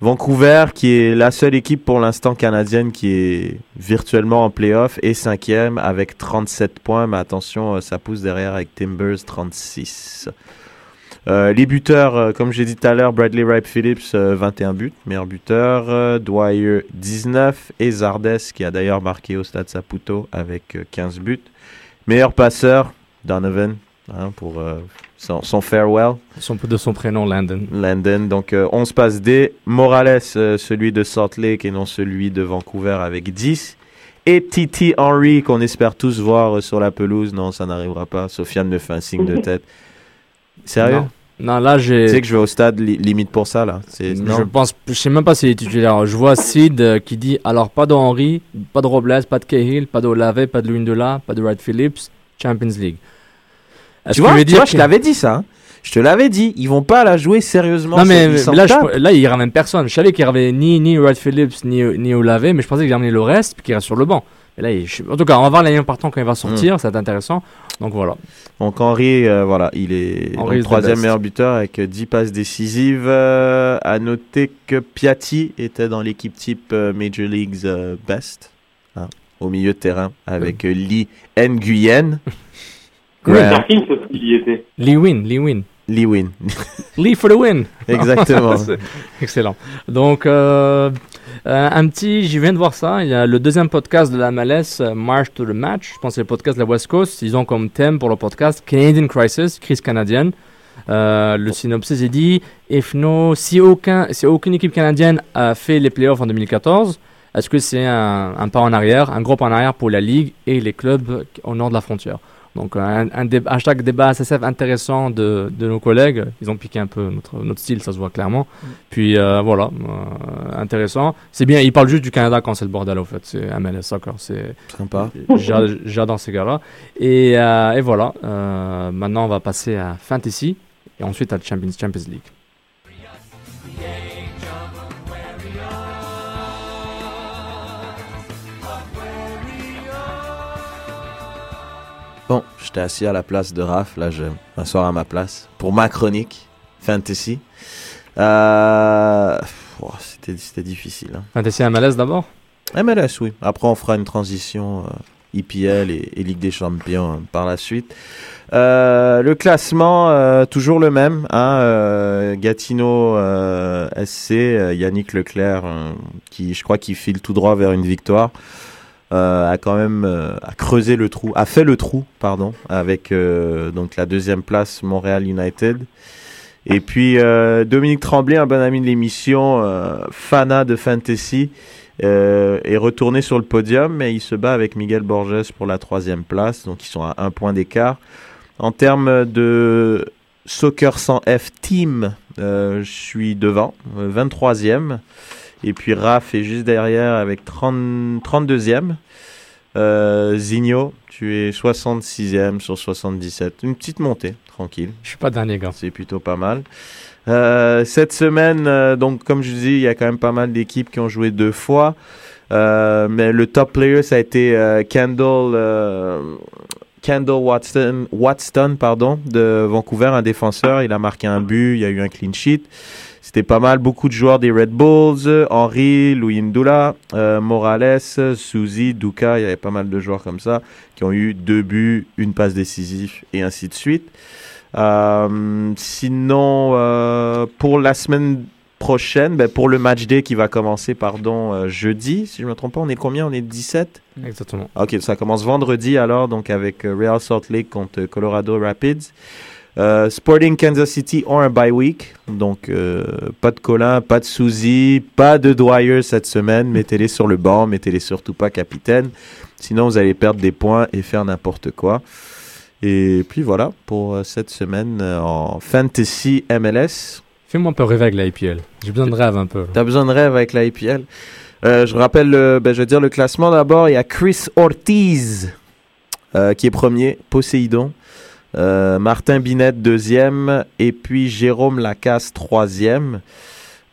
Vancouver, qui est la seule équipe pour l'instant canadienne qui est virtuellement en playoff, est cinquième avec 37 points. Mais attention, euh, ça pousse derrière avec Timbers 36. Euh, les buteurs, euh, comme j'ai dit tout à l'heure, Bradley Ripe Phillips, euh, 21 buts, meilleur buteur. Dwyer, 19. Et Zardes, qui a d'ailleurs marqué au Stade Saputo avec euh, 15 buts. Meilleur passeur, Donovan, hein, pour euh, son, son farewell. Son, de son prénom, Landon. Landon, donc euh, 11 passes D. Morales, euh, celui de Salt Lake et non celui de Vancouver avec 10. Et Titi Henry, qu'on espère tous voir euh, sur la pelouse. Non, ça n'arrivera pas. Sofiane me fait un signe de tête. Sérieux? Non. Non, là, j'ai. Tu sais que je vais au stade li- limite pour ça, là. Je pense, je sais même pas s'il est titulaire. Je vois Sid euh, qui dit alors pas de Henry, pas de Robles, pas de Cahill, pas d'Olave, pas de Lundela, pas de Wright Phillips, Champions League. Tu vois, tu vois, je que- t'avais dit ça. hein. Je te l'avais dit. Ils vont pas la jouer sérieusement. Non, mais, Ils mais s'en là, je- là, il ramène personne. Je savais qu'il ramène ni, ni Wright Phillips, ni, ni Olave, mais je pensais qu'il ramenait le reste, puis qu'il reste sur le banc. Mais là, je- en tout cas, on va voir l'année partant quand il va sortir, Mm. ça va être intéressant. Donc voilà. Donc Henry, euh, voilà, il est the troisième meilleur buteur avec euh, 10 passes décisives. Euh, à noter que Piatti était dans l'équipe type euh, Major Leagues euh, Best, hein, au milieu de terrain, avec euh, Lee Nguyen. Graham- aussi, il y était. Lee Win, Lee Win. Lee Win. Lee for the win. Exactement. Excellent. Donc, euh, euh, un petit, je viens de voir ça. Il y a le deuxième podcast de la MLS, euh, March to the Match. Je pense que c'est le podcast de la West Coast. Ils ont comme thème pour le podcast Canadian Crisis, crise canadienne. Euh, le synopsis est dit if no, si, aucun, si aucune équipe canadienne a fait les playoffs en 2014, est-ce que c'est un, un pas en arrière, un gros pas en arrière pour la Ligue et les clubs au nord de la frontière? Donc un, un dé- hashtag débat SSF intéressant de, de nos collègues. Ils ont piqué un peu notre, notre style, ça se voit clairement. Puis euh, voilà, euh, intéressant. C'est bien, ils parlent juste du Canada quand c'est le bordel au fait. C'est MLS Soccer, c'est Sympa. j'a- J'adore ces gars-là. Et, euh, et voilà, euh, maintenant on va passer à Fantasy et ensuite à la Champions, Champions League. Bon, j'étais assis à la place de Raph. Là, je m'assois à ma place pour ma chronique Fantasy. Euh, oh, C'était difficile. hein. Fantasy MLS d'abord? MLS, oui. Après, on fera une transition euh, IPL et, et Ligue des Champions euh, par la suite. Euh, le classement, euh, toujours le même. Hein, Gatineau SC, Yannick Leclerc, qui je crois qu'il file tout droit vers une victoire, a quand même euh, creusé le trou, a fait le trou, pardon, avec euh, donc la deuxième place Montréal United. Et puis euh, Dominique Tremblay, un bon ami de l'émission, euh, Fana de Fantasy, euh, est retourné sur le podium, mais il se bat avec Miguel Borges pour la troisième place, donc ils sont à un point d'écart. En termes de Soccer sans F Team, euh, je suis devant, euh, 23e. Et puis Raph est juste derrière avec 30, 32e. Euh, Zigno, tu es 66e sur 77. Une petite montée, tranquille. Je suis pas dernier, gars. C'est plutôt pas mal. Euh, cette semaine, euh, donc comme je dis, il y a quand même pas mal d'équipes qui ont joué deux fois. Euh, mais le top player, ça a été Kendall, Kendall Watson, Watson pardon, de Vancouver, un défenseur. Il a marqué un but, il y a eu un clean sheet. C'était pas mal, beaucoup de joueurs des Red Bulls, Henry, Louis Ndula, euh, Morales, Suzy, Duka, il y avait pas mal de joueurs comme ça qui ont eu deux buts, une passe décisive et ainsi de suite. Euh, sinon, euh, pour la semaine prochaine, ben, pour le match day qui va commencer pardon, euh, jeudi, si je ne me trompe pas, on est combien? On est 17 Exactement. Ok, ça commence vendredi alors, donc avec Real Salt Lake contre Colorado Rapids. Euh, Sporting Kansas City ont un bye week, donc euh, pas de Colin, pas de Suzy, pas de Dwyer cette semaine. Mettez-les sur le banc, mettez-les surtout pas capitaine. Sinon, vous allez perdre des points et faire n'importe quoi. Et puis voilà pour euh, cette semaine en Fantasy MLS. Fais-moi un peu rêver avec la IPL. J'ai besoin de rêve un peu. T'as besoin de rêve avec la IPL. Euh, je rappelle, le, ben, je vais dire le classement d'abord. Il y a Chris Ortiz euh, qui est premier, Poséidon. Euh, Martin Binet deuxième et puis Jérôme Lacasse troisième.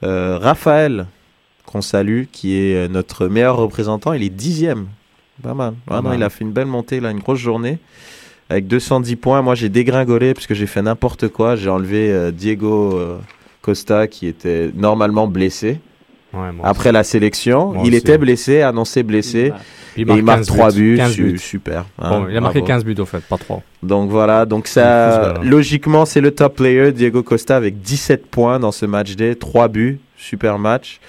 Euh, Raphaël qu'on salue qui est euh, notre meilleur représentant, il est dixième. Pas mal. Ah non, il a fait une belle montée là, une grosse journée avec 210 points. Moi j'ai dégringolé parce que j'ai fait n'importe quoi. J'ai enlevé euh, Diego Costa qui était normalement blessé. Ouais, Après la sélection, Moi il aussi. était blessé, annoncé blessé. Puis et il marque 15 3 buts, 15 su- buts. super. hein, Bon, il a marqué bravo. 15 buts au fait, pas 3. Donc voilà, donc Il ça, gars-là. logiquement, c'est le top player, Diego Costa, avec 17 points dans ce match day, 3 buts, super match.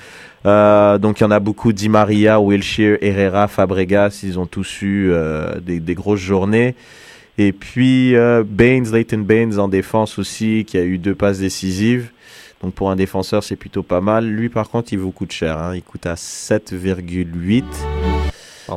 Euh, donc il y en a beaucoup, Di Maria, Wilshire, Herrera, Fabregas, ils ont tous eu euh, des, des grosses journées. Et puis euh, Baines, Leighton Baines en défense aussi, qui a eu deux passes décisives. Donc pour un défenseur, c'est plutôt pas mal. Lui, par contre, il vous coûte cher. hein. Il coûte à 7,8.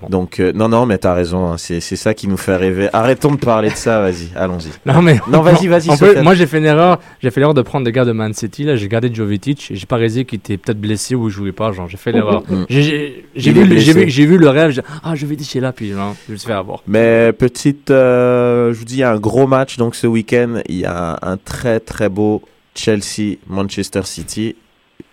Donc, euh, non, non, mais t'as raison. hein. C'est c'est ça qui nous fait rêver. Arrêtons de parler de ça, vas-y, allons-y. Non mais Non, vas-y, vas-y. Moi j'ai fait une erreur, j'ai fait l'erreur de prendre des gars de Man City là, j'ai gardé Jovetic et j'ai pas réalisé qu'il était peut-être blessé ou il jouait pas, genre j'ai fait l'erreur. Mm. J'ai- J'ai vu, j'ai vu, j'ai vu le rêve, j'ai ah Jovetic est là puis non, je me suis fait avoir. Mais petite, euh, je vous dis, il y a un gros match donc ce week-end. Il y a un, un très très beau Chelsea Manchester City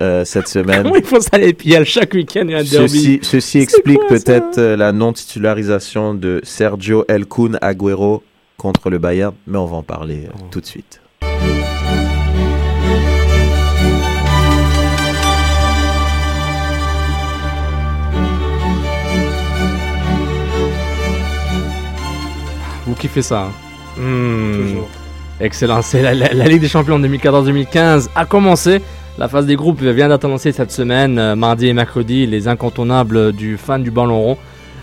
euh, cette semaine. Comment ils font ça les chaque week-end il y a un derby. Ceci, explique peut-être euh, la non-titularisation de Sergio El Kun Agüero contre le Bayern, mais on va en parler euh, Oh. tout de suite. Vous kiffez ça hein? Hmm. Excellent, c'est la, Ligue des Champions 2014-2015 a commencé. La phase des groupes vient d'être annoncée cette semaine, euh, mardi et mercredi, les incontournables du fan du ballon rond.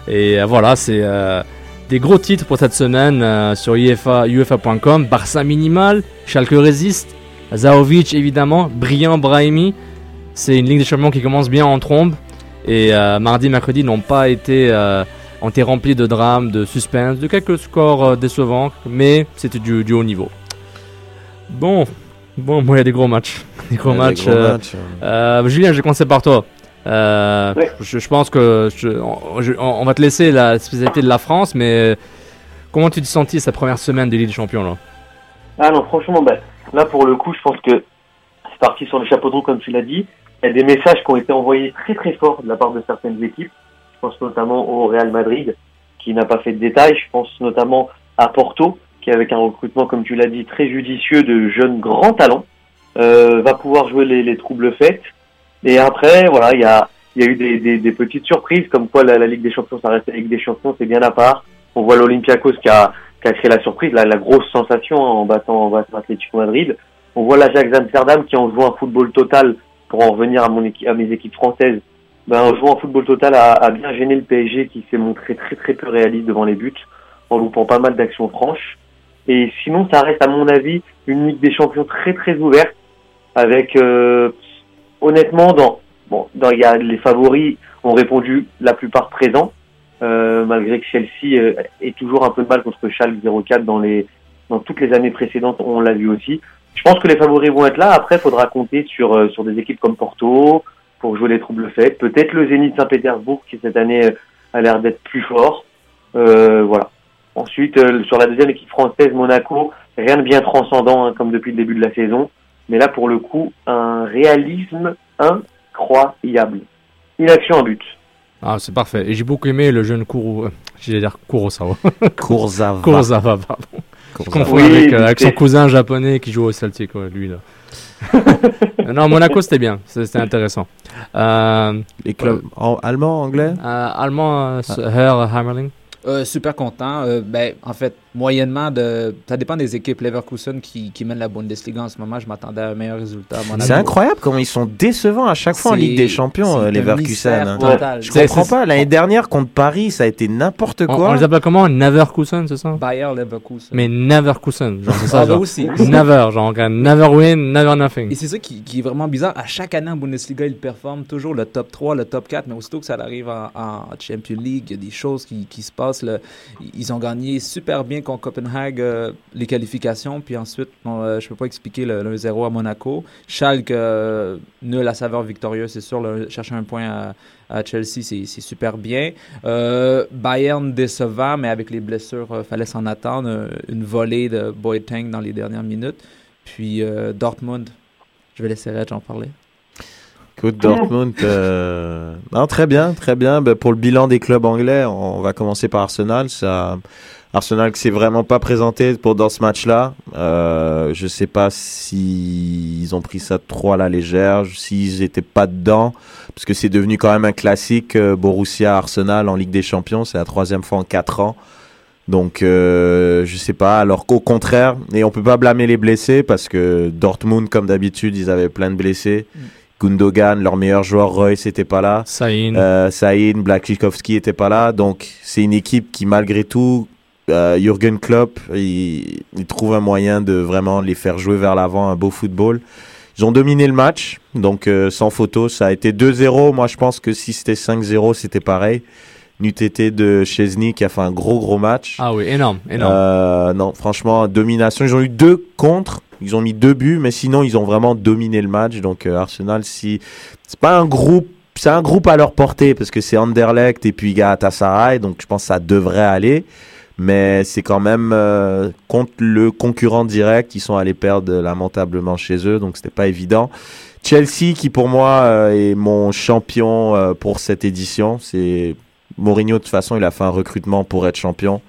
Et euh, voilà, c'est euh, des gros titres pour cette semaine sur UEFA, UEFA.com. Barça minimal, Schalke résiste, Zaovic évidemment, brillant Brahimi. C'est une Ligue des Champions qui commence bien en trombe. Et mardi et mercredi n'ont pas été, ont remplis de drames, de suspense, de quelques scores décevants, mais c'était du haut niveau. Bon, bon, moi il y a des gros matchs. Des gros des matchs. gros euh, matchs, euh, Julien, je vais commencer par toi. Euh, je, je pense que je- on, je- on- on va te laisser la spécialité de la France, mais comment tu te sentis cette première semaine de Ligue des Champions là? Ah non, franchement, bah, là pour le coup, je pense que c'est parti sur les chapeaux de roue, comme tu l'as dit. Il y a des messages qui ont été envoyés très très forts de la part de certaines équipes. Je pense notamment au Real Madrid, qui n'a pas fait de détails. Je pense notamment à Porto, qui avec un recrutement, comme tu l'as dit, très judicieux de jeunes grands talents, euh, va pouvoir jouer les, les troubles faits. Et après, voilà, il y a, eu des, petites surprises, comme quoi la, Ligue des Champions, ça reste la Ligue des Champions, c'est bien à part. On voit l'Olympiakos qui a, créé la surprise, la, grosse sensation hein, en battant, en battant Atlético Madrid. On voit l'Ajax Amsterdam qui en jouant un football total, pour en revenir à, mes équipes françaises, ben, en jouant un football total a, a bien gêné le PSG qui s'est montré très très peu réaliste devant les buts, en loupant pas mal d'actions franches. Et sinon, ça reste à mon avis une Ligue des Champions très très ouverte, avec euh, honnêtement dans bon dans il y a les favoris ont répondu la plupart présents, euh, malgré que Chelsea euh, ait toujours un peu de mal contre Schalke 04 dans les dans toutes les années précédentes, on l'a vu aussi. Je pense que les favoris vont être là. Après, faudra compter sur euh, sur des équipes comme Porto, pour jouer les troubles faits. Peut-être le Zénith Saint-Pétersbourg qui cette année euh, a l'air d'être plus fort. Euh, voilà. Ensuite, euh, sur la deuxième équipe française, Monaco, rien de bien transcendant hein, comme depuis le début de la saison. Mais là, pour le coup, un réalisme incroyable. Une action, un but. Ah, c'est parfait. Et j'ai beaucoup aimé le jeune Kuro... euh, J'allais dire Kurosawa. Kurzawa. Kurosawa, pardon. Je Kurzawa. confonds Oui, avec, euh, avec son cousin japonais qui joue au Celtic, ouais, lui là. Euh, non, Monaco c'était bien, c'était intéressant. Euh, Les clubs en- allemand, anglais? euh, allemand, euh, Herr Hammerling. Euh, super content. Euh, ben, en fait, moyennement, de... ça dépend des équipes. Leverkusen qui, qui mène la Bundesliga en ce moment, je m'attendais à un meilleur résultat. C'est incroyable comment ils sont décevants à chaque fois en Ligue des Champions, euh, Leverkusen. hein. Je C'est- comprends pas. L'année dernière contre Paris, ça a été n'importe On, quoi. on les appelle comment? Neverkusen, c'est ça? Bayer Leverkusen. Mais Neverkusen, genre c'est ça. Ah, bah genre. aussi. Never, genre never win, never nothing. Et c'est ça qui, qui est vraiment bizarre. À chaque année en Bundesliga, ils performent toujours le top 3, le top 4, mais aussitôt que ça arrive en, en Champions League, il y a des choses qui, qui se passent. là. Ils ont gagné super bien contre Copenhague euh, les qualifications, puis ensuite, euh, je peux pas expliquer le, le 0 à Monaco. Schalke, euh, nul à saveur victorieuse, c'est sûr. chercher un point à, Chelsea, c'est super bien. Euh, Bayern décevant, mais avec les blessures, il fallait s'en attendre. Une volée de Boateng dans les dernières minutes. Puis Dortmund, je vais laisser Reg en parler. Écoute, Dortmund, non, très bien, très bien. Ben, pour le bilan des clubs anglais, on va commencer par Arsenal. Ça, Arsenal qui s'est vraiment pas présenté pour dans ce match-là. Euh, je sais pas si ils ont pris ça trop à la légère, s'ils étaient pas dedans, parce que c'est devenu quand même un classique. euh, Borussia Arsenal en Ligue des Champions, c'est la troisième fois en quatre ans. Donc, euh, je sais pas. Alors qu'au contraire, et on peut pas blâmer les blessés parce que Dortmund, comme d'habitude, ils avaient plein de blessés. Gundogan, leur meilleur joueur, Royce, n'était pas là. Saïn. Euh, Saïn, Blakikowski n'était pas là. Donc, c'est une équipe qui, malgré tout, euh, Jürgen Klopp, il, il trouve un moyen de vraiment les faire jouer vers l'avant, un beau football. Ils ont dominé le match, donc euh, sans photo. Ça a été 2-0. Moi, je pense que si c'était 5-0, c'était pareil. N'eût été de Chesney qui a fait un gros, gros match. Ah oui, énorme, énorme. Euh, non, franchement, domination. Ils ont eu deux contre. Ils ont mis deux buts, mais sinon, ils ont vraiment dominé le match. Donc, euh, Arsenal, si. C'est pas un groupe. C'est un groupe à leur portée parce que c'est Anderlecht et puis Galatasaray. Donc, je pense que ça devrait aller. Mais c'est quand même euh, contre le concurrent direct. Ils sont allés perdre lamentablement chez eux. Donc, c'était pas évident. Chelsea, qui pour moi euh, est mon champion euh, pour cette édition. C'est Mourinho, de toute façon, il a fait un recrutement pour être champion.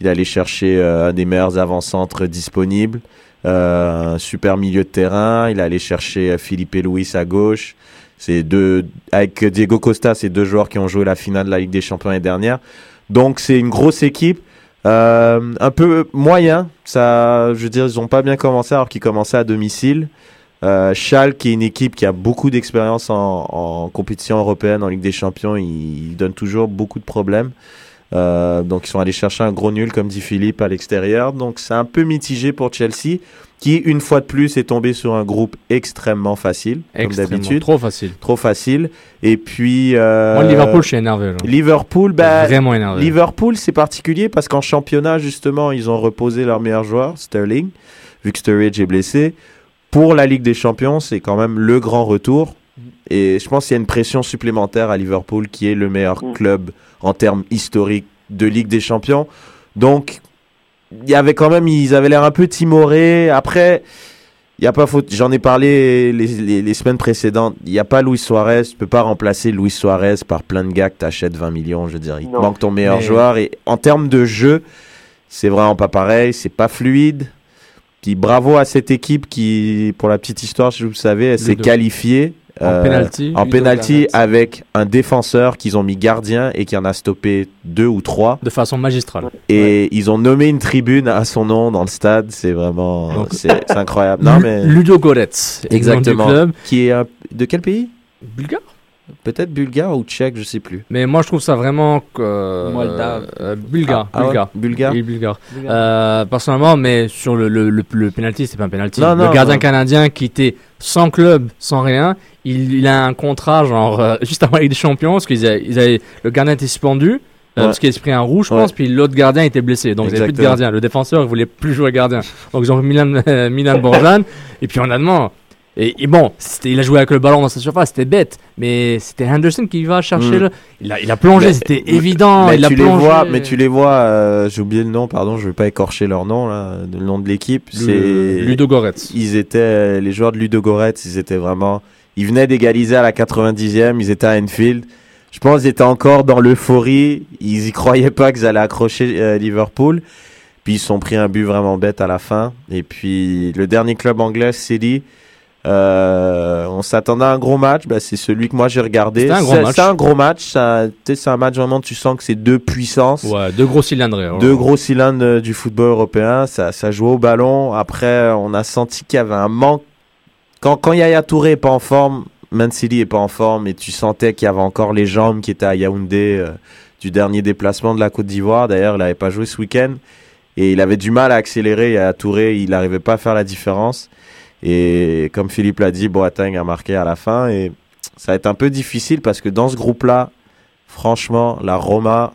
Il est allé chercher euh, un des meilleurs avant-centres disponibles, euh, un super milieu de terrain. Il est allé chercher euh, Philippe Luis à gauche. C'est deux, avec Diego Costa, c'est deux joueurs qui ont joué la finale de la Ligue des Champions l'année dernière. Donc c'est une grosse équipe. Euh, un peu moyen. Ça, je veux dire, ils n'ont pas bien commencé alors qu'ils commençaient à domicile. Euh, Schalke, qui est une équipe qui a beaucoup d'expérience en, en compétition européenne, en Ligue des Champions, ils, ils donnent toujours beaucoup de problèmes. Euh, donc ils sont allés chercher un gros nul, comme dit Philippe, à l'extérieur. Donc c'est un peu mitigé pour Chelsea, qui une fois de plus est tombé sur un groupe extrêmement facile, comme Extrêmement, d'habitude. trop facile. Trop facile. Et puis... Euh, Moi, Liverpool, je suis énervé. là. Liverpool, bah, Vraiment énervé. Liverpool, c'est particulier parce qu'en championnat, justement, ils ont reposé leur meilleur joueur, Sterling, vu que Sturridge est blessé. Pour la Ligue des Champions, c'est quand même le grand retour. Et je pense qu'il y a une pression supplémentaire à Liverpool, qui est le meilleur club en termes historiques de Ligue des Champions. Donc, il y avait quand même, ils avaient l'air un peu timorés. Après, il y a pas faute. J'en ai parlé les, les- les semaines précédentes. Il n'y a pas Luis Suarez. Tu peux pas remplacer Luis Suarez par plein de gars que t'achètes 20 millions. Je veux dire, il te manque ton meilleur Mais- joueur. Et en termes de jeu, c'est vraiment pas pareil. C'est pas fluide. Puis bravo à cette équipe qui, pour la petite histoire, si vous le savez, elle s'est qualifiée. En penalty. En Ludo penalty Garrett. avec un défenseur qu'ils ont mis gardien et qui en a stoppé deux ou trois. De façon magistrale. Et ils ont nommé une tribune à son nom dans le stade. C'est vraiment, c'est incroyable. Non mais Ludo Goretz, exactement. nom du club. Qui est un- de quel pays? Bulgare. Peut-être bulgare ou tchèque, je sais plus. Mais moi, je trouve ça vraiment. Moldave. euh, bulgare. Ah, ah ouais, bulgare. bulgare. Bulgare. Bulgare. Euh, personnellement, mais sur le, le, le, le penalty, c'est pas un penalty. Non, le gardien non. canadien qui était sans club, sans rien, il, il a un contrat, genre, euh, juste avant la Ligue des Champions, parce qu'ils avaient, ils avaient- le gardien était suspendu. euh, Ouais. Parce qu'il a pris un rouge, je Ouais. pense, puis l'autre gardien était blessé. Donc, ils n'avaient plus de Exactement. gardien. Le défenseur, il voulait plus jouer gardien. Donc, ils ont mis Milan, euh, Milan Borjan. Et puis, honnêtement, Et, et bon, il a joué avec le ballon dans sa surface, c'était bête. Mais c'était Henderson qui va chercher Mm. le. Il a, il a plongé, c'était évident. mais il a tu les vois, mais tu les vois. euh, J'ai oublié le nom, pardon. Je vais pas écorcher leur nom là, le nom de l'équipe. C'est Ludogorets. Ils étaient les joueurs de Ludogorets. Ils étaient vraiment. Ils venaient d'égaliser à la 90e. Ils étaient à Enfield. Je pense qu'ils étaient encore dans l'euphorie. Ils y croyaient pas qu'ils allaient accrocher euh, Liverpool. Puis ils se sont pris un but vraiment bête à la fin. Et puis le dernier club anglais, City. Euh, on s'attendait à un gros match, bah, c'est celui que moi j'ai regardé. C'était un gros C'est- un gros match, c'est un match vraiment, tu sens que c'est deux puissances. Ouais, deux gros cylindres. hein. Deux gros cylindres euh, du football européen, ça, ça joue au ballon. Après, on a senti qu'il y avait un manque. Quand, quand Yaya Touré est pas en forme, Man City est pas en forme, et tu sentais qu'il y avait encore les jambes qui étaient à Yaoundé euh, du dernier déplacement de la Côte d'Ivoire. D'ailleurs, il n'avait pas joué ce week-end. Et il avait du mal à accélérer. Yaya Touré, il n'arrivait pas à faire la différence. Et comme Philippe l'a dit, Boateng a marqué à la fin. Et ça va être un peu difficile parce que dans ce groupe-là, franchement, la Roma.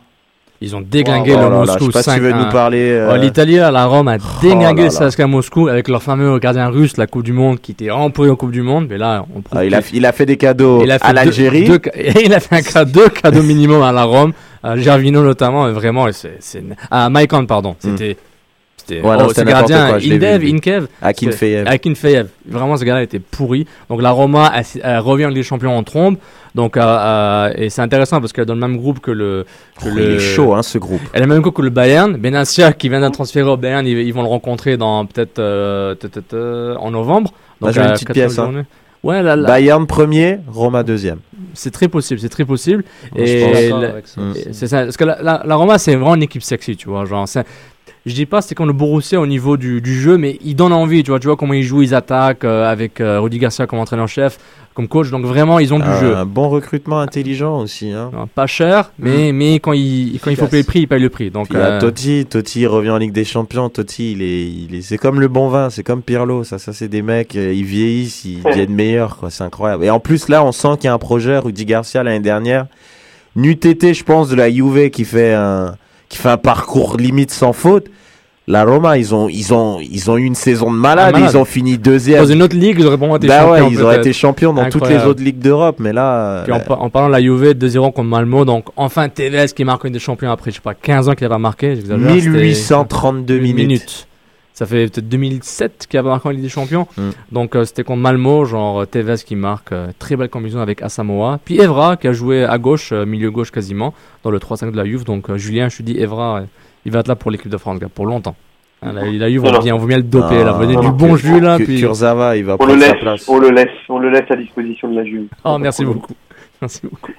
Ils ont déglingué Oh le là là, Moscou. Je sais pas si tu veux 5-1. nous parler. euh, Oh, L'Italie, la Rome a déglingué là le CSKA Moscou avec leur fameux gardien russe, la Coupe du Monde, qui était rempli en Coupe du Monde. Mais là, on Ah, il, a, que- il a fait des cadeaux Il a fait à l'Algérie. il a fait un cadeau, deux cadeaux minimum à la Rome, à Gervino notamment, et vraiment, c'est, à Maïkan, pardon. C'était, c'était. Ouais, oh, ce gardien, quoi, Indev. Inkev. Akinfeyev. Akinfeyev. Vraiment, ce gars-là était pourri. Donc, la Roma, elle, revient avec les champions en trombe. Donc, euh, euh, et c'est intéressant parce qu'elle est dans le même groupe que le, que Oh, le- il est chaud, hein, ce groupe. Elle est même groupe que le Bayern. Benassia, qui vient d'être transféré au Bayern, ils, ils vont le rencontrer dans, peut-être, euh, peut-être, euh, en novembre. Là, j'ai une petite pièce, hein. journée. Ouais, là, là. Bayern premier, Roma deuxième. C'est très possible, c'est très possible. Et aussi. c'est ça, parce que la, la, la Roma, c'est vraiment une équipe sexy, tu vois. Genre, c'est- je dis pas c'est comme le Borussia au niveau du, du jeu, mais ils donnent envie, tu vois. Tu vois comment ils jouent, ils attaquent euh, avec euh, Rudy Garcia comme entraîneur-chef, comme coach. Donc vraiment, ils ont du Un jeu. bon recrutement intelligent aussi. Hein. Pas cher, mais, mais quand, il, quand il faut payer le prix, il paye le prix. Donc, là, euh, Totti, Totti revient en Ligue des Champions. Totti, il est, il est, c'est comme le bon vin, c'est comme Pirlo. Ça, ça, c'est des mecs, euh, ils vieillissent, ils deviennent meilleurs, quoi. C'est incroyable. Et en plus, là, on sent qu'il y a un projet. Rudy Garcia l'année dernière, NUTT, je pense, de la Juve qui fait un, qui fait un parcours limite sans faute. La Roma, ils ont, ils ont, ils ont eu une saison de malade. Ah, malade. Ils ont fini deuxième. dans une autre ligue, ils auraient pas été Bah champions. ouais, ils auraient été champions dans toutes les autres ligues d'Europe, mais là. Puis euh, en, par- en parlant de la Juve, 2-0 contre Malmo, donc enfin Tevez qui marque une des champions après, je sais pas, 15 ans qu'il avait marqué. j'exagère, c'était 1832 une minutes. Ça fait peut-être 2007 qu'il avait marqué en Ligue des Champions. Mm. Donc euh, c'était contre Malmo, genre euh, Tevez qui marque, euh, très belle combinaison avec Asamoah. Puis Evra qui a joué à gauche, euh, milieu gauche quasiment, dans le 3-5 de la Juve. Donc euh, Julien, je te dis, Evra, euh, il va être là pour l'équipe de France, gars, pour longtemps. Hein, la, la Juve, on vient, on vient le doper, Ah, là, venez du bon jus là. Puis... Kurzawa, il va On le prendre sa laisse, place. on le laisse, on le laisse à disposition de la Juve. Oh, merci beaucoup. Merci beaucoup.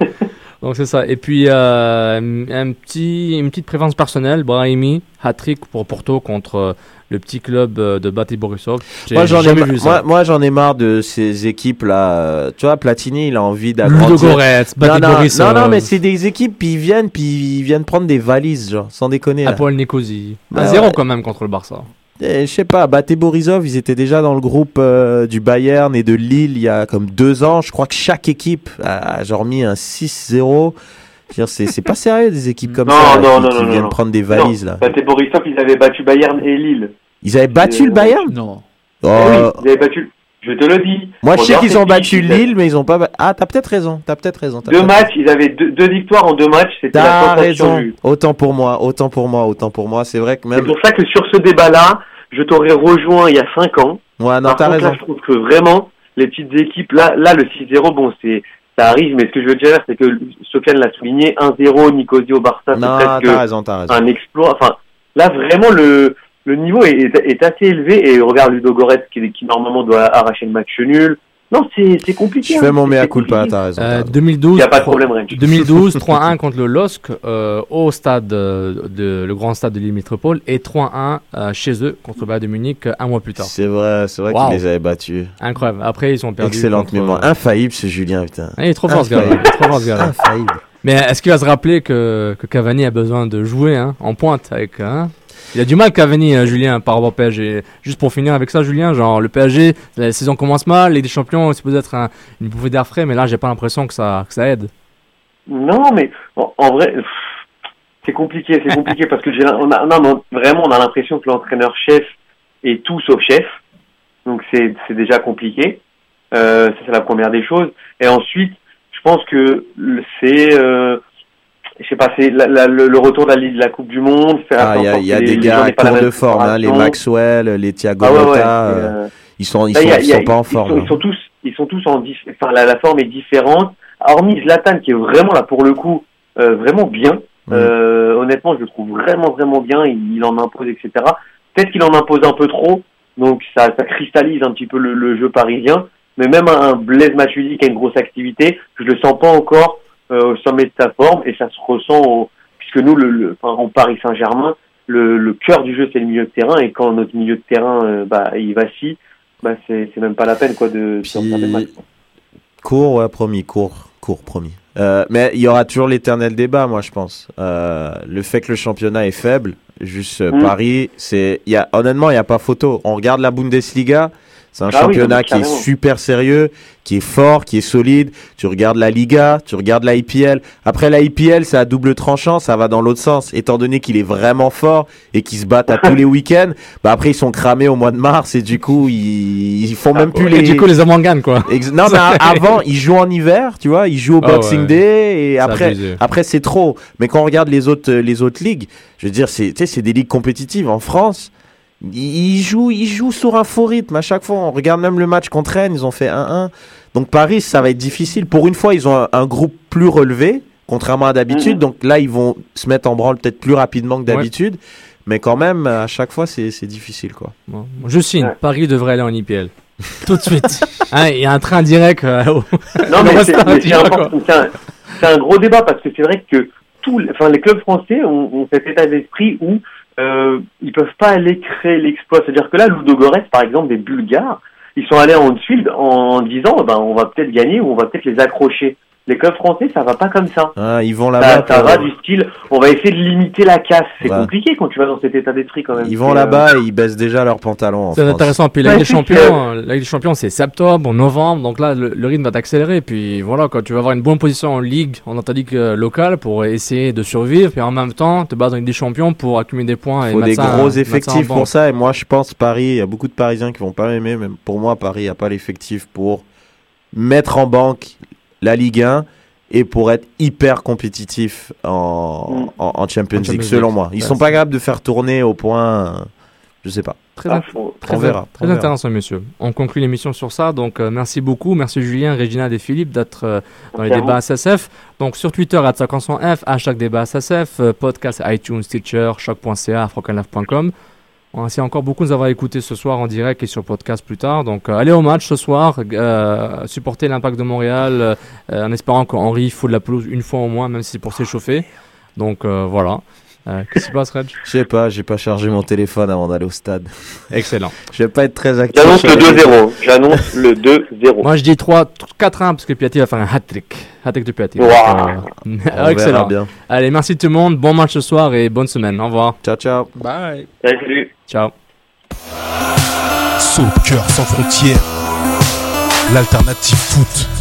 Donc c'est ça. Et puis euh, un petit, une petite préférence personnelle, Brahimi, hat-trick pour Porto contre euh, le petit club euh, de Bate Borisov. J'ai Moi j'en ai, jamais ma- vu ça. moi, moi, j'en ai marre de ces équipes là. Tu vois, Platini, il a envie d'agrandir. Non, non, Borisov. non, non, mais c'est des équipes, puis ils viennent, puis ils viennent prendre des valises, genre, sans déconner. là. Apoel Nicosie. Bah Un zéro ouais. quand même contre le Barça. Eh, je sais pas, Bate Borisov, ils étaient déjà dans le groupe euh, du Bayern et de Lille il y a comme deux ans. Je crois que chaque équipe a genre mis un 6-0. C'est c'est pas sérieux des équipes comme Non, ça là, non, qui, non, qui non, viennent non. prendre des valises non, là. Bate Borisov, ils avaient battu Bayern et Lille. Ils avaient battu Euh, le Bayern? Non. Oh, Eh oui, ils avaient battu. Je te le dis. Moi je sais qu'ils ont battu Lille, mais ils ont pas. Ah, t'as peut-être raison. T'as peut-être raison. Deux matchs, ils avaient deux, deux victoires en deux matchs. C'était la raison. du- Autant pour moi, autant pour moi, autant pour moi. C'est vrai que C'est même. pour ça que sur ce débat-là, je t'aurais rejoint il y a cinq ans. Ouais, non, Par t'as contre, raison. là, je trouve que vraiment, les petites équipes, là, là le 6-0, bon, c'est, ça arrive, mais ce que je veux dire, c'est que Sofiane l'a souligné, 1-0, Nicosie au Barça, c'est presque raison, un exploit. Enfin, là, vraiment, le, le niveau est, est, est assez élevé, et regarde Ludo Goretz, qui, qui normalement doit arracher le match nul. Non, c'est, compliqué. Je hein. fais mon C'est- mea culpa, t'as raison. Euh, t'as raison. 2012, Y a pas de problème, Range. 2012, 3-1 contre le LOSC euh, au stade euh, de le grand stade de l'île Métropole et 3-1 euh, chez eux contre le Bayern de Munich euh, un mois plus tard. C'est vrai, c'est vrai Wow. qu'ils les avaient battus. Incroyable. Après ils ont perdu. Excellente contre, mémoire. euh, Infaillible ce Julien, putain. Ah, il est trop fort ce gars. Trop fort ce gars. Infaillible. Mais est-ce qu'il va se rappeler que, que Cavani a besoin de jouer hein, en pointe avec hein? Il a du mal Cavani, euh, Julien, par rapport au PSG. Juste pour finir avec ça, Julien, genre le PSG, la saison commence mal, les champions, c'est peut-être un, une bouffée d'air frais, mais là j'ai pas l'impression que ça, que ça aide. Non, mais en, vrai, c'est compliqué, c'est compliqué parce que on a, non, vraiment, on a l'impression que l'entraîneur chef est tout sauf chef. Donc c'est, déjà compliqué. Euh, ça c'est la première des choses. Et ensuite, je pense que c'est, euh, je sais pas, c'est la- la- le, le retour de la, de la Coupe du Monde. Faire Ah, il y a, y a des gars à court de forme, hein, les. Maxwell, les Thiago Ah ouais, Motta, euh, euh, ils sont, ils Là, sont, a- ils a- sont pas en forme. sont- hein. Ils sont tous, ils sont tous en, enfin la, la forme est différente. Hormis Zlatan qui est vraiment là pour le coup, euh, vraiment bien. Euh, honnêtement, je le trouve vraiment vraiment bien. Il, il en impose, etc. Peut-être qu'il en impose un peu trop, donc ça, ça cristallise un petit peu le, le jeu parisien. Mais même un, un Blaise Matuidi qui a une grosse activité, je le sens pas encore euh, au sommet de sa forme et ça se ressent au, puisque nous, le, le, enfin, en Paris Saint-Germain, le, le cœur du jeu c'est le milieu de terrain et quand notre milieu de terrain euh, bah, il vacille, bah, c'est c'est même pas la peine quoi de, match. Court, ouais, promis, court, court, promis. Euh, mais il y aura toujours l'éternel débat, moi, je pense. Euh, le fait que le championnat est faible, juste euh, Mm. Paris, c'est, y a, honnêtement, il n'y a pas photo. On regarde la Bundesliga, c'est un Ah championnat qui est super sérieux, qui est fort, qui est solide. Tu regardes la Liga, tu regardes la IPL. Après, la IPL, c'est à double tranchant, ça va dans l'autre sens. Étant donné qu'il est vraiment fort et qu'ils se battent à tous les week-ends, bah après, ils sont cramés au mois de mars et du coup, ils, ils font même plus Et les. du coup, les hommes gagnent, quoi. Ex- non, mais avant, ils jouent en hiver, tu vois, ils jouent au Ah Boxing ouais. Day et après, abusé. après c'est trop. Mais quand on regarde les autres, euh, les autres ligues, je veux dire, c'est, tu sais, c'est des ligues compétitives. En France, ils jouent, ils jouent sur un faux rythme à chaque fois. On regarde même le match contre Rennes, ils ont fait 1-1. Donc Paris, ça va être difficile. Pour une fois, ils ont un, un groupe plus relevé, contrairement à d'habitude. Mhm. Donc là, ils vont se mettre en branle peut-être plus rapidement que d'habitude. Mais quand même, à chaque fois, c'est, difficile, quoi. Bon, je signe. Paris devrait aller en IPL. Tout de suite. Hein, Il y a un train direct. euh, Non, mais c'est un, gros débat parce que c'est vrai que tous, les- enfin, les clubs français ont, ont cet état d'esprit où euh, ils peuvent pas aller créer l'exploit. C'est-à-dire que là, Ludogorets, par exemple, des Bulgares, ils sont allés en Haute-Field en disant, ben, on va peut-être gagner ou on va peut-être les accrocher. Les clubs français, ça va pas comme ça. Hein, ils vont là-bas. ça pour- va du style, on va essayer de limiter la casse. C'est Ouais. compliqué quand tu vas dans cet état d'esprit quand même. Ils vont C'est, euh, là-bas et ils baissent déjà leurs pantalons. en C'est intéressant. Puis la Ouais, Ligue des c'est Champions, que- euh, la Ligue des Champions, c'est septembre, novembre. Donc là, le, le rythme va t'accélérer. Puis voilà, quand tu vas avoir une bonne position en Ligue, dans ta Ligue euh, locale, pour essayer de survivre. Puis en même temps, te battre dans Ligue des Champions pour accumuler des points. Il et faut mettre des ça- gros ça en effectifs pour ça. Et moi, je pense Paris, il y a beaucoup de Parisiens qui vont pas m'aimer. Même pour moi, Paris n'a pas l'effectif pour mettre en banque la Ligue 1 et pour être hyper compétitif en, en, en Champions En Champions League, selon moi. Ils Ouais, sont pas capables de faire tourner au point. euh, Je sais pas. Très, Ah, int- faut- très, on verra, très on verra. intéressant, monsieur. On conclut l'émission sur ça. Donc, euh, merci beaucoup. Merci Julien, Réginald et Philippe d'être euh, dans les débats SSF. Donc, sur Twitter, à 500F, hashtag débat SSF, euh, podcast iTunes, Stitcher, choc.ca, afrocanlaf.com. Merci encore beaucoup de nous avoir écoutés ce soir en direct et sur podcast plus tard. Donc, euh, allez au match ce soir. Euh, supporter l'impact de Montréal euh, en espérant qu'Henri fout de la pelouse une fois au moins, même si c'est pour s'échauffer. Donc, voilà. Euh, Qu'est-ce qui se passe, Reg Je sais pas, j'ai pas chargé mon téléphone avant d'aller au stade. Excellent. Je vais pas être très actif. J'annonce le les- 2-0. J'annonce le 2-0. Moi, je dis 3, 4-1 parce que Piatti va faire un hat-trick. Hat-trick de Piatti. Wow. Donc, euh, excellent. bien. Allez, merci tout le monde. Bon match ce soir et bonne semaine. Au revoir. Ciao, ciao. Bye. Salut. Ciao. Soccer sans frontières, l'alternative foot.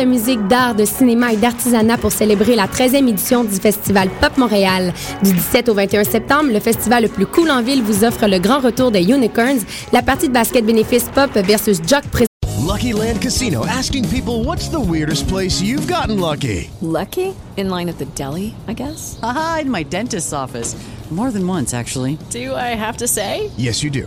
De musique, d'art, de cinéma et d'artisanat pour célébrer la 13e édition du Festival Pop Montréal. Du 17 au 21 septembre, le festival le plus cool en ville vous offre le grand retour des Unicorns, la partie de basket bénéfice pop versus jock Lucky Land Casino asking people what's the weirdest place you've gotten lucky? Lucky? In line at the deli, I guess? Aha, in my dentist's office. More than once, actually. Do I have to say? Yes, you do.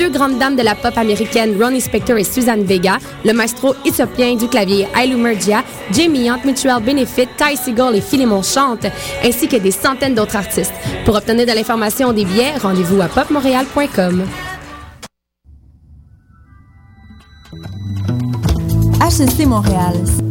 deux grandes dames de la pop américaine Ronnie Spector et Suzanne Vega, le maestro éthiopien du clavier Ailu Mergia, Jamie Hunt, Mutual Benefit, Ty Seagull et Philemon Chante, ainsi que des centaines d'autres artistes. Pour obtenir de l'information des billets, rendez-vous à popmontréal.com. Montréal.